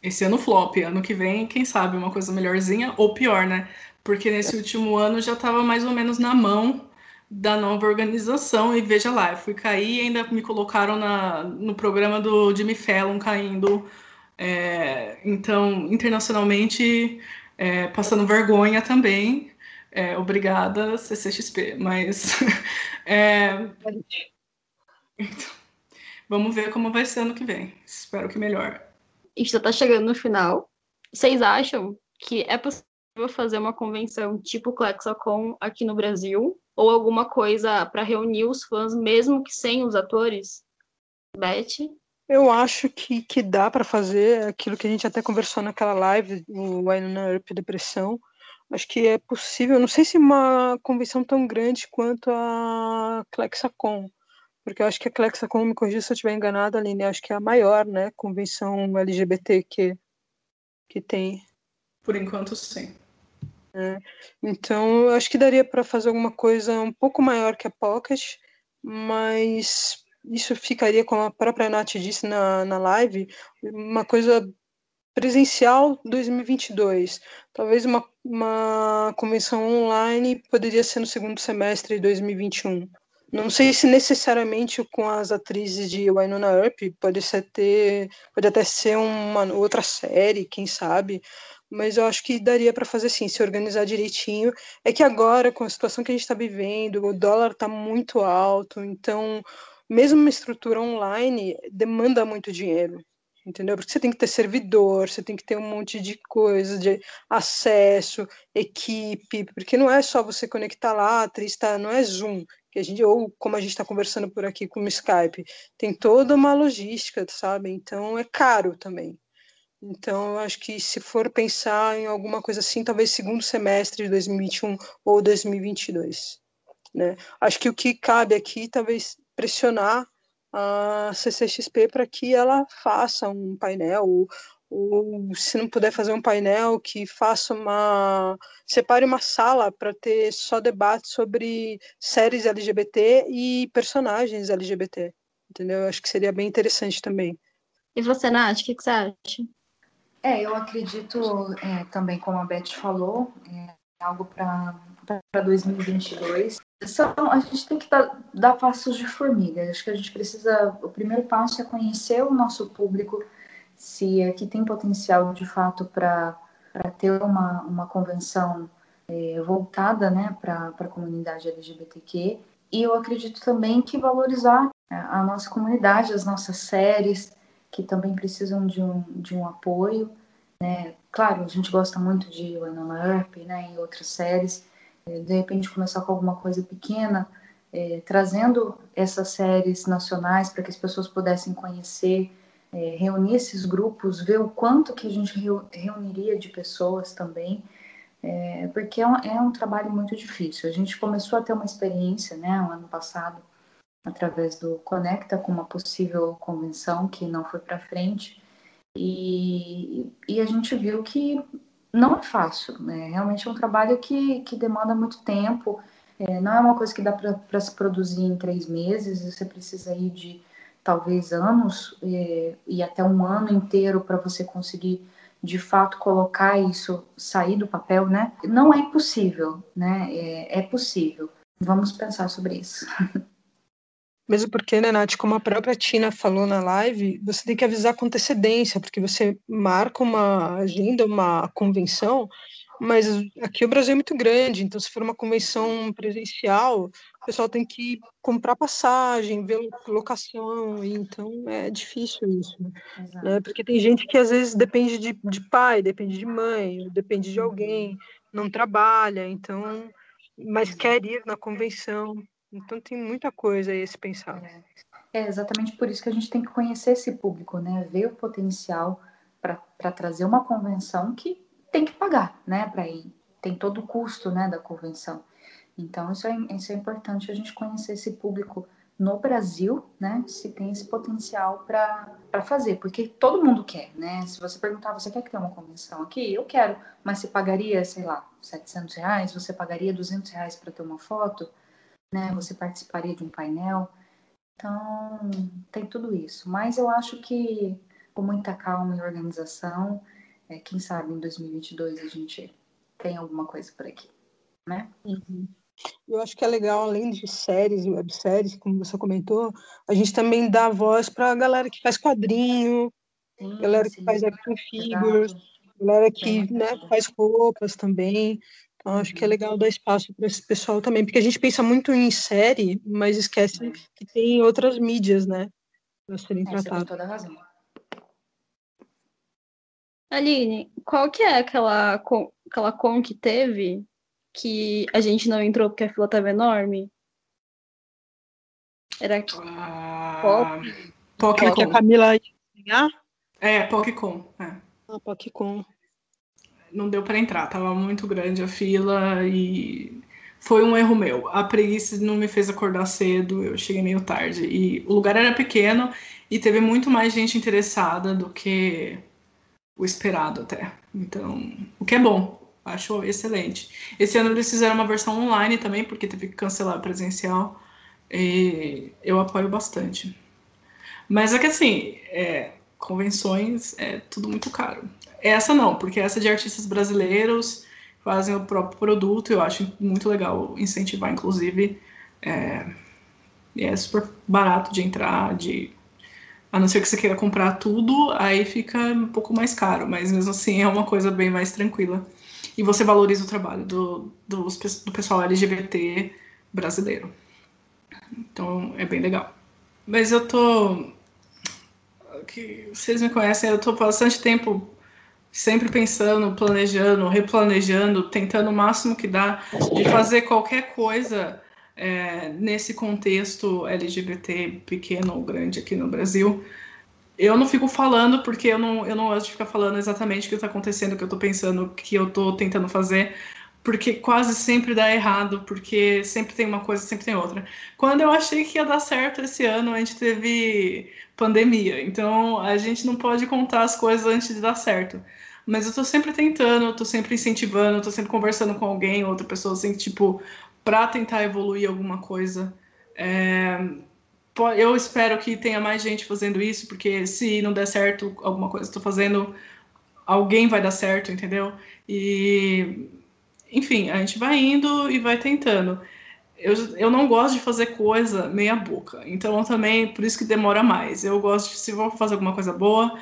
Esse ano flop, ano que vem, quem sabe, uma coisa melhorzinha ou pior, né? Porque nesse último ano já estava mais ou menos na mão da nova organização e veja lá, eu fui cair e ainda me colocaram na, no programa do Jimmy Fallon caindo. É, então, internacionalmente, é, passando vergonha também. É, obrigada, CCXP. Mas é, então, vamos ver como vai ser ano que vem. Espero que melhor gente já tá chegando no final. Vocês acham que é possível fazer uma convenção tipo Clexacon aqui no Brasil? Ou alguma coisa para reunir os fãs, mesmo que sem os atores? Beth? Eu acho que, que dá para fazer aquilo que a gente até conversou naquela live, o Winona Earp Depressão. Acho que é possível, não sei se uma convenção tão grande quanto a Clexacon, porque eu acho que a Clexa, como me corrija se eu estiver enganada, Aline, acho que é a maior, né, convenção LGBT que, que tem. Por enquanto, sim. É. Então, eu acho que daria para fazer alguma coisa um pouco maior que a Pocket, mas isso ficaria, como a própria Nath disse na, na live, uma coisa presencial 2022. Talvez uma, uma convenção online poderia ser no segundo semestre de 2021. Não sei se necessariamente com as atrizes de Wynonna Earp pode ser ter, pode até ser uma outra série, quem sabe. Mas eu acho que daria para fazer assim, se organizar direitinho. É que agora, com a situação que a gente está vivendo, o dólar está muito alto, então mesmo uma estrutura online demanda muito dinheiro entendeu? Porque você tem que ter servidor, você tem que ter um monte de coisa, de acesso, equipe, porque não é só você conectar lá, tá, não é Zoom, que a gente, ou como a gente está conversando por aqui com o Skype, tem toda uma logística, sabe? Então é caro também. Então, eu acho que se for pensar em alguma coisa assim, talvez segundo semestre de 2021 ou 2022. Né? Acho que o que cabe aqui, talvez pressionar a CCXP para que ela faça um painel, ou, ou se não puder fazer um painel, que faça uma. separe uma sala para ter só debate sobre séries LGBT e personagens LGBT. Entendeu? Eu acho que seria bem interessante também. E você, Nath, o que, que você acha? É, eu acredito é, também, como a Beth falou, é algo para 2022. São, a gente tem que dar, dar passos de formiga. Acho que a gente precisa. O primeiro passo é conhecer o nosso público, se aqui tem potencial de fato para ter uma, uma convenção é, voltada né, para a comunidade LGBTQ. E eu acredito também que valorizar a nossa comunidade, as nossas séries, que também precisam de um, de um apoio. Né? Claro, a gente gosta muito de Winona Earp né, e outras séries. É, de repente começar com alguma coisa pequena, é, trazendo essas séries nacionais para que as pessoas pudessem conhecer é, reunir esses grupos, ver o quanto que a gente reuniria de pessoas também, porque é um, é um, trabalho muito difícil. A gente começou a ter uma experiência, né, no ano passado, através do Conecta, com uma possível convenção que não foi para frente, e, e a gente viu que não é fácil, né? Realmente é um trabalho que, que demanda muito tempo. É, não é uma coisa que dá para se produzir em três meses. Você precisa ir de talvez anos é, e até um ano inteiro para você conseguir de fato colocar isso sair do papel, né? Não é impossível, né? É, é possível. Vamos pensar sobre isso. Mesmo porque, né, Nath, como a própria Tina falou na live, você tem que avisar com antecedência, porque você marca uma agenda, uma convenção, mas aqui o Brasil é muito grande, então se for uma convenção presencial, o pessoal tem que comprar passagem, ver locação, então é difícil isso, né? Porque tem gente que às vezes depende de, de pai, depende de mãe, depende de alguém, não trabalha, então, mas quer ir na convenção. Então tem muita coisa aí a se pensar. É. é exatamente por isso que a gente tem que conhecer esse público, né? Ver o potencial para trazer uma convenção que tem que pagar, né? Para ir. Tem todo o custo, né, da convenção. Então isso é, isso é importante a gente conhecer esse público no Brasil, né, se tem esse potencial para fazer, porque todo mundo quer, né? Se você perguntar, você quer que tenha uma convenção aqui? Eu quero, mas você pagaria, sei lá, 700 reais? Você pagaria 200 reais para ter uma foto? Né? Você participaria de um painel. Então, tem tudo isso. Mas eu acho que com muita calma e organização, é, quem sabe em 2022 a gente tem alguma coisa por aqui, né? Uhum. Eu acho que é legal, além de séries e webséries, como você comentou, a gente também dá voz para a galera que faz quadrinho, sim, galera sim. que faz action figures, galera que né, faz roupas também. Então, acho que é legal dar espaço para esse pessoal também, porque a gente pensa muito em série, mas esquece que tem outras mídias, né? Para serem é, tratadas. toda razão. Aline, qual que é aquela com, aquela com que teve que a gente não entrou porque a fila estava enorme? Era ah, Pop? Pop que a Camila ia ganhar? É, PocCon. É. Ah, PocCon não deu para entrar, tava muito grande a fila e foi um erro meu. A preguiça não me fez acordar cedo, eu cheguei meio tarde e o lugar era pequeno e teve muito mais gente interessada do que o esperado até. Então, o que é bom, acho excelente. Esse ano eles fizeram uma versão online também, porque teve que cancelar presencial. E eu apoio bastante. Mas é que assim, é, convenções é tudo muito caro. Essa não, porque essa é de artistas brasileiros fazem o próprio produto, eu acho muito legal incentivar, inclusive. É, é super barato de entrar, de a não ser que você queira comprar tudo, aí fica um pouco mais caro, mas mesmo assim é uma coisa bem mais tranquila. E você valoriza o trabalho do, do, do pessoal LGBT brasileiro. Então é bem legal. Mas eu tô. Vocês me conhecem, eu tô bastante tempo sempre pensando, planejando, replanejando, tentando o máximo que dá de fazer qualquer coisa é, nesse contexto LGBT pequeno ou grande aqui no Brasil. Eu não fico falando porque eu não, eu não gosto de ficar falando exatamente o que está acontecendo, o que eu estou pensando, o que eu estou tentando fazer, porque quase sempre dá errado, porque sempre tem uma coisa, sempre tem outra. Quando eu achei que ia dar certo esse ano, a gente teve pandemia, então a gente não pode contar as coisas antes de dar certo. Mas eu tô sempre tentando, tô sempre incentivando, tô sempre conversando com alguém, outra pessoa, assim, tipo, pra tentar evoluir alguma coisa. É, eu espero que tenha mais gente fazendo isso, porque se não der certo alguma coisa que eu tô fazendo, alguém vai dar certo, entendeu? E, enfim, a gente vai indo e vai tentando. Eu, eu não gosto de fazer coisa meia boca, então eu também, por isso que demora mais. Eu gosto de, se vou fazer alguma coisa boa,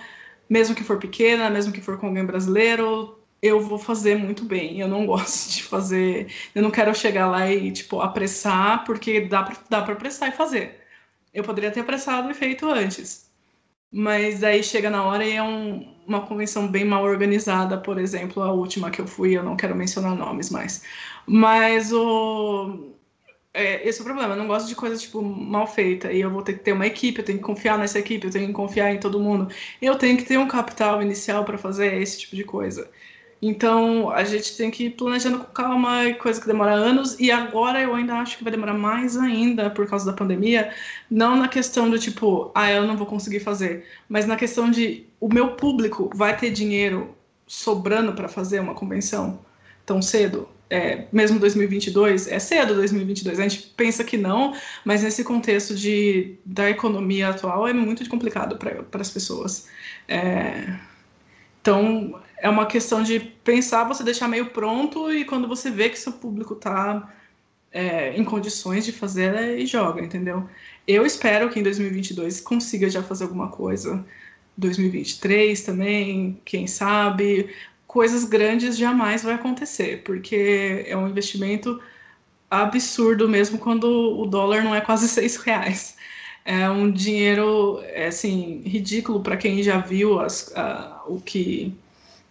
mesmo que for pequena, mesmo que for com alguém brasileiro, eu vou fazer muito bem. Eu não gosto de fazer. Eu não quero chegar lá e, tipo, apressar, porque dá pra, dá pra apressar e fazer. Eu poderia ter apressado e feito antes. Mas aí chega na hora e é um, uma convenção bem mal organizada, por exemplo, a última que eu fui, eu não quero mencionar nomes mais. Mas o é, esse é o problema. Eu não gosto de coisa, tipo, mal feita. E eu vou ter que ter uma equipe, eu tenho que confiar nessa equipe, eu tenho que confiar em todo mundo. Eu tenho que ter um capital inicial para fazer esse tipo de coisa. Então, a gente tem que ir planejando com calma, coisa que demora anos, e agora eu ainda acho que vai demorar mais ainda por causa da pandemia, não na questão do tipo, ah, eu não vou conseguir fazer, mas na questão de o meu público vai ter dinheiro sobrando para fazer uma convenção tão cedo? É, mesmo 2022, é cedo 2022, a gente pensa que não, mas nesse contexto de, da economia atual é muito complicado para as pessoas. É, então, é uma questão de pensar, você deixar meio pronto e quando você vê que seu público está é, em condições de fazer, é, e joga, entendeu? Eu espero que em 2022 consiga já fazer alguma coisa. 2023 também, quem sabe. Coisas grandes jamais vai acontecer, porque é um investimento absurdo mesmo quando o dólar não é quase seis reais. É um dinheiro, é, assim, ridículo para quem já viu as, a, o que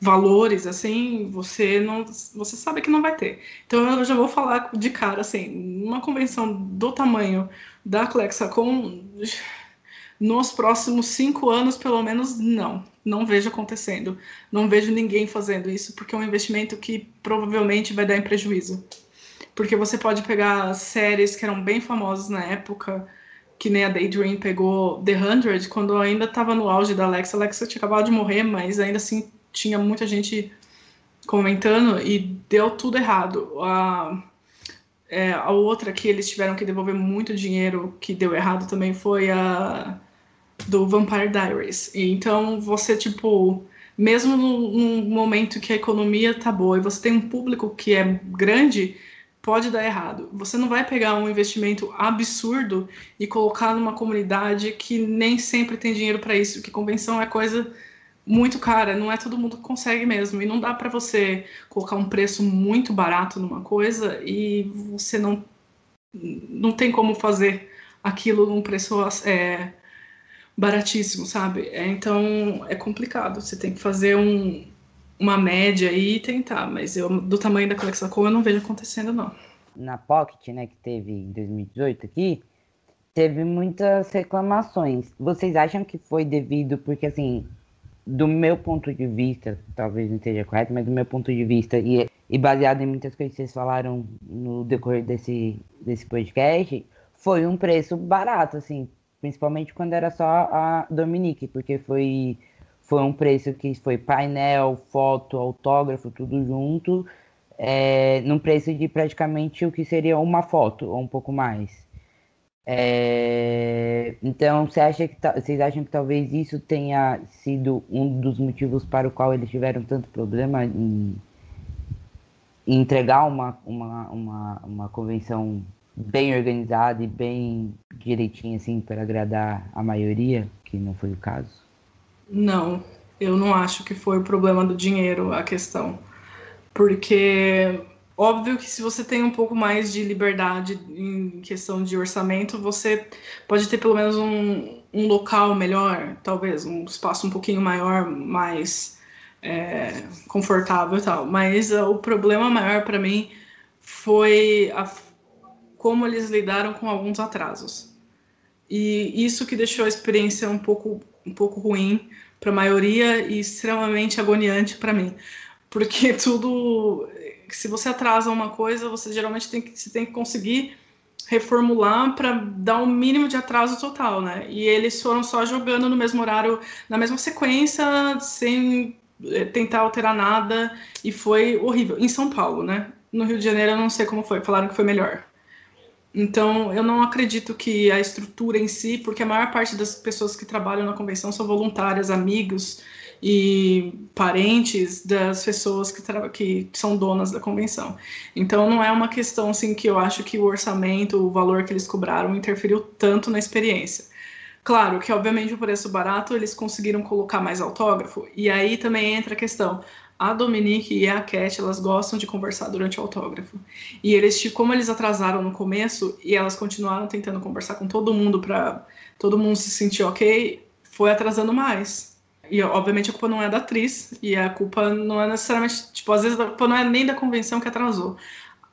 valores assim, você não, você sabe que não vai ter. Então eu já vou falar de cara assim, uma convenção do tamanho da Clexacon nos próximos cinco anos, pelo menos, não. Não vejo acontecendo. Não vejo ninguém fazendo isso, porque é um investimento que provavelmente vai dar em prejuízo. Porque você pode pegar séries que eram bem famosas na época, que nem a Daydream pegou The Hundred, quando ainda estava no auge da Alexa. Alexa tinha acabado de morrer, mas ainda assim tinha muita gente comentando e deu tudo errado. A, é, a outra que eles tiveram que devolver muito dinheiro que deu errado também foi a do Vampire Diaries. E, então você, tipo, mesmo num, momento que a economia tá boa e você tem um público que é grande, pode dar errado. Você não vai pegar um investimento absurdo e colocar numa comunidade que nem sempre tem dinheiro para isso, que convenção é coisa muito cara, não é todo mundo que consegue mesmo. E não dá para você colocar um preço muito barato numa coisa e você não, não tem como fazer aquilo num preço é, baratíssimo, sabe? É, então é complicado. Você tem que fazer um, uma média aí e tentar, mas eu, do tamanho da coleção eu não vejo acontecendo, não. Na Pocket, né, que teve em 2018 aqui, teve muitas reclamações. Vocês acham que foi devido porque, assim, do meu ponto de vista, talvez não esteja correto, mas do meu ponto de vista, e, e baseado em muitas coisas que vocês falaram no decorrer desse, desse podcast, foi um preço barato, assim, principalmente quando era só a Dominique, porque foi, foi um preço que foi painel, foto, autógrafo, tudo junto, é, num preço de praticamente o que seria uma foto, ou um pouco mais. É, então, você acha que, vocês acham que talvez isso tenha sido um dos motivos para o qual eles tiveram tanto problema em, em entregar uma, uma, uma, uma convenção bem organizada e bem direitinha, assim, para agradar a maioria, que não foi o caso? Não, eu não acho que foi o problema do dinheiro a questão. Porque Óbvio que se você tem um pouco mais de liberdade em questão de orçamento, você pode ter pelo menos um, um local melhor, talvez, um espaço um pouquinho maior, mais é, confortável e tal. Mas uh, o problema maior para mim foi a, como eles lidaram com alguns atrasos. E isso que deixou a experiência um pouco, um pouco ruim para a maioria e extremamente agoniante para mim. Porque tudo se você atrasa uma coisa, você geralmente tem que, você tem que conseguir reformular para dar um mínimo de atraso total, né? E eles foram só jogando no mesmo horário, na mesma sequência, sem eh, tentar alterar nada, e foi horrível. Em São Paulo, né? No Rio de Janeiro eu não sei como foi, falaram que foi melhor. Então, eu não acredito que a estrutura em si, porque a maior parte das pessoas que trabalham na convenção são voluntárias, amigos, e parentes das pessoas que, que são donas da convenção. Então não é uma questão assim que eu acho que o orçamento, o valor que eles cobraram interferiu tanto na experiência. Claro que obviamente o preço barato eles conseguiram colocar mais autógrafo e aí também entra a questão. A Dominique e a Cat, elas gostam de conversar durante o autógrafo. E eles, como eles atrasaram no começo e elas continuaram tentando conversar com todo mundo para todo mundo se sentir ok, foi atrasando mais. E obviamente a culpa não é da atriz, e a culpa não é necessariamente, tipo, às vezes a culpa não é nem da convenção que atrasou.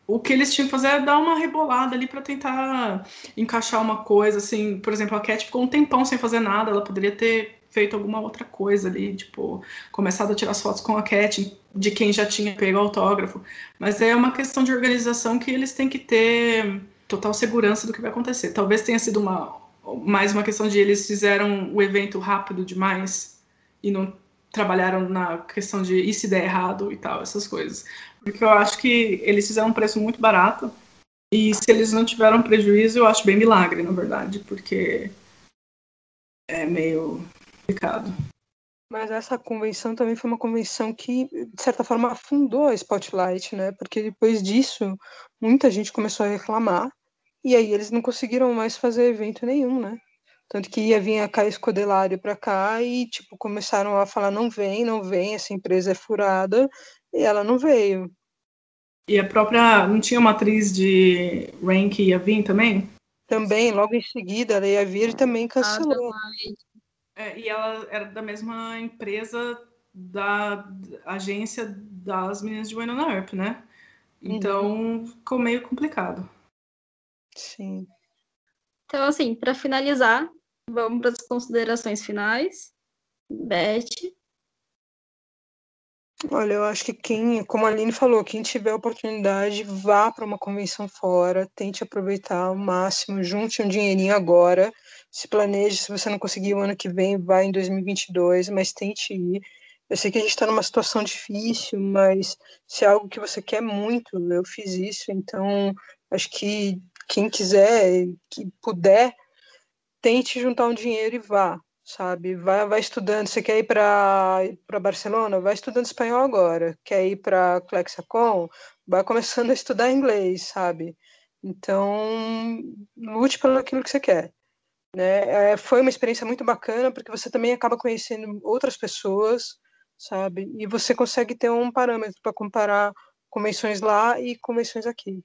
O que eles tinham que fazer é dar uma rebolada ali para tentar encaixar uma coisa, assim, por exemplo, a Cat ficou um tempão sem fazer nada, ela poderia ter feito alguma outra coisa ali, tipo, começado a tirar as fotos com a Cat, de quem já tinha pego o autógrafo. Mas é uma questão de organização que eles têm que ter total segurança do que vai acontecer. Talvez tenha sido uma mais uma questão de eles fizeram o evento rápido demais e não trabalharam na questão de e se der errado e tal, essas coisas. Porque eu acho que eles fizeram um preço muito barato. E se eles não tiveram prejuízo, eu acho bem milagre, na verdade, porque é meio complicado. Mas essa convenção também foi uma convenção que, de certa forma, afundou a Spotlight, né? Porque depois disso, muita gente começou a reclamar, e aí eles não conseguiram mais fazer evento nenhum, né? Tanto que ia vir a Caia Escodelário para cá e, tipo, começaram a falar: não vem, não vem, essa empresa é furada, e ela não veio. E a própria. Não tinha uma atriz de Rain que ia vir também? Também, logo em seguida, ela ia vir e também cancelou. É, e ela era da mesma empresa da agência das meninas de Winona Earp, né? Então uhum. ficou meio complicado. Sim. Então, assim, para finalizar, vamos para as considerações finais. Beth. Olha, eu acho que quem, como a Aline falou, quem tiver oportunidade, vá para uma convenção fora, tente aproveitar ao máximo, junte um dinheirinho agora, se planeje, se você não conseguir o ano que vem, vai em 2022, mas tente ir. Eu sei que a gente está numa situação difícil, mas se é algo que você quer muito, eu fiz isso, então acho que quem quiser, que puder, tente juntar um dinheiro e vá sabe? Vai, vai estudando. Você quer ir para Barcelona? Vai estudando espanhol agora. Quer ir para Clexacon? Vai começando a estudar inglês, sabe? Então, lute pelo aquilo que você quer. Né? É, foi uma experiência muito bacana, porque você também acaba conhecendo outras pessoas, sabe? E você consegue ter um parâmetro para comparar convenções lá e convenções aqui.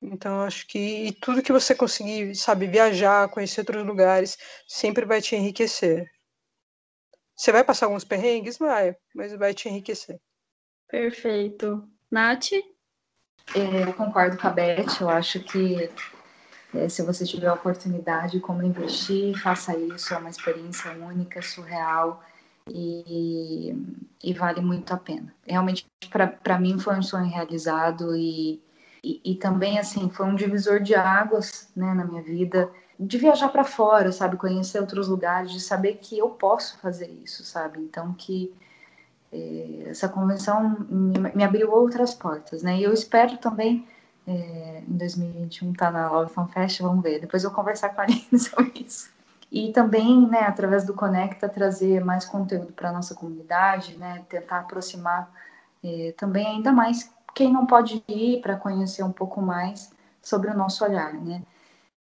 Então, acho que tudo que você conseguir, sabe, viajar, conhecer outros lugares, sempre vai te enriquecer. Você vai passar alguns perrengues? Vai, mas vai te enriquecer. Perfeito. Nath? É, eu concordo com a Beth. Eu acho que é, se você tiver a oportunidade, como investir, faça isso. É uma experiência única, surreal e, e vale muito a pena. Realmente, para mim, foi um sonho realizado e e, e, também assim foi um divisor de águas né, na minha vida de viajar para fora sabe conhecer outros lugares de saber que eu posso fazer isso sabe então que eh, essa convenção me, me, abriu outras portas né e eu espero também eh, em 2021 estar tá na Love Fan Fest vamos ver depois eu vou conversar com a Aline sobre isso e também né através do Conecta trazer mais conteúdo para nossa comunidade né tentar aproximar eh, também ainda mais quem não pode ir para conhecer um pouco mais sobre o nosso olhar, né?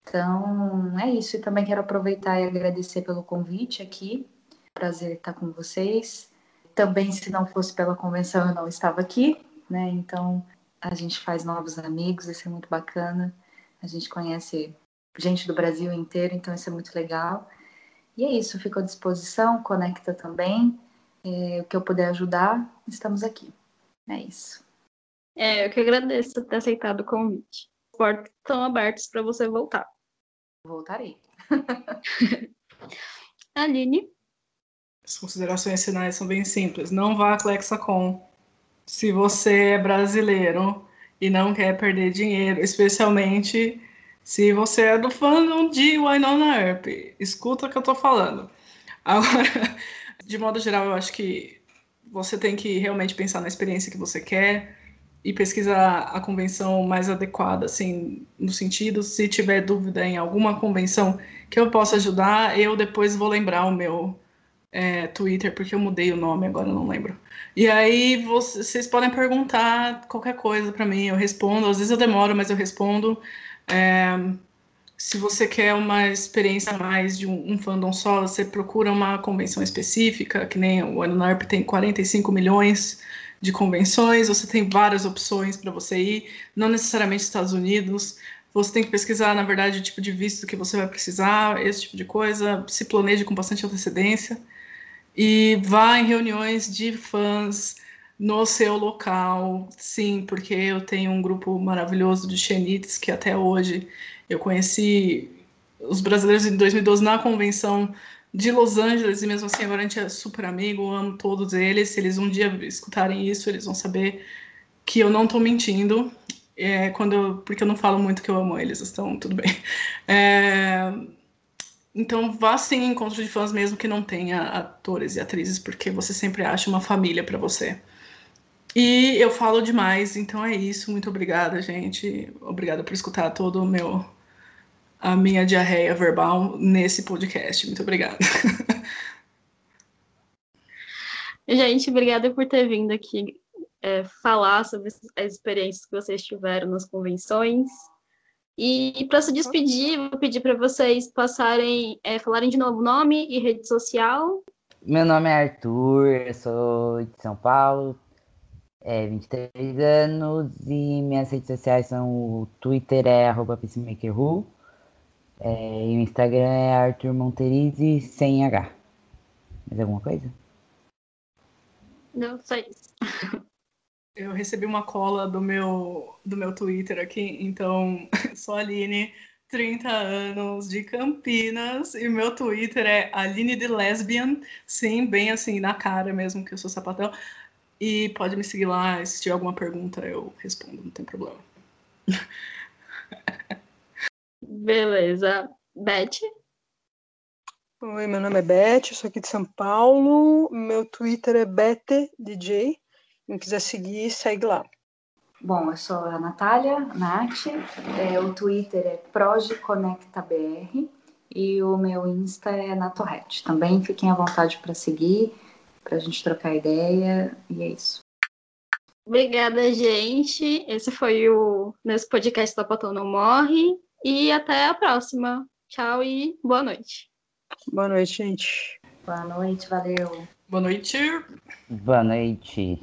Então, é isso. E também quero aproveitar e agradecer pelo convite aqui. Prazer estar com vocês. Também, se não fosse pela convenção, eu não estava aqui, né? Então, a gente faz novos amigos, isso é muito bacana. A gente conhece gente do Brasil inteiro, então isso é muito legal. E é isso, fico à disposição, conecta também. É, o que eu puder ajudar, estamos aqui. É isso. É, eu que agradeço por ter aceitado o convite. As portas estão abertas para você voltar. Voltarei. Aline? As considerações finais são bem simples. Não vá a Clexacon. Se você é brasileiro e não quer perder dinheiro, especialmente se você é do fandom de Winona Earp. Escuta o que eu tô falando. Agora, de modo geral, eu acho que você tem que realmente pensar na experiência que você quer e pesquisar a convenção mais adequada, assim, no sentido, se tiver dúvida em alguma convenção que eu possa ajudar, eu depois vou lembrar o meu é, Twitter, porque eu mudei o nome, agora eu não lembro. E aí vocês podem perguntar qualquer coisa para mim, eu respondo, às vezes eu demoro, mas eu respondo. É, se você quer uma experiência mais de um, um, fandom só, você procura uma convenção específica, que nem o Anunarp tem 45 milhões de convenções, você tem várias opções para você ir, não necessariamente Estados Unidos. Você tem que pesquisar, na verdade, o tipo de visto que você vai precisar, esse tipo de coisa. Se planeje com bastante antecedência. E vá em reuniões de fãs no seu local. Sim, porque eu tenho um grupo maravilhoso de xenites que até hoje eu conheci os brasileiros em 2012 na convenção de Los Angeles, e mesmo assim agora a gente é super amigo, amo todos eles. Se eles um dia escutarem isso, eles vão saber que eu não estou mentindo, é, quando eu, porque eu não falo muito que eu amo eles, então tudo bem. É, Então vá sim em encontro de fãs mesmo que não tenha atores e atrizes, porque você sempre acha uma família para você. E eu falo demais, então é isso. Muito obrigada, gente. Obrigada por escutar todo o meu a minha diarreia verbal nesse podcast. Muito obrigada. Gente, obrigada por ter vindo aqui é, falar sobre as experiências que vocês tiveram nas convenções. E para se despedir, vou pedir para vocês passarem, é, falarem de novo nome e rede social. Meu nome é Arthur, eu sou de São Paulo, é 23 anos e minhas redes sociais são o Twitter é arroba peacemakerru é, e o Instagram é Arthur Monterize sem H. Mais alguma coisa? Não, só isso. Eu recebi uma cola do meu, do meu Twitter aqui, então sou Aline, 30 anos, de Campinas, e meu Twitter é Aline de Lesbian, sim, bem assim, na cara mesmo que eu sou sapatão. E pode me seguir lá, se tiver alguma pergunta eu respondo, não tem problema. Beleza. Beth? Oi, meu nome é Beth, sou aqui de São Paulo. Meu Twitter é BeteDJ. Quem quiser seguir, segue lá. Bom, eu sou a Natália, Nath. É, o Twitter é ProgeConectaBR e o meu Insta é Natorret. Também fiquem à vontade para seguir, para a gente trocar ideia. E é isso. Obrigada, gente. Esse foi o nosso podcast Sapatão Não Morre. E até a próxima. Tchau e boa noite. Boa noite, gente. Boa noite, valeu. Boa noite. Boa noite.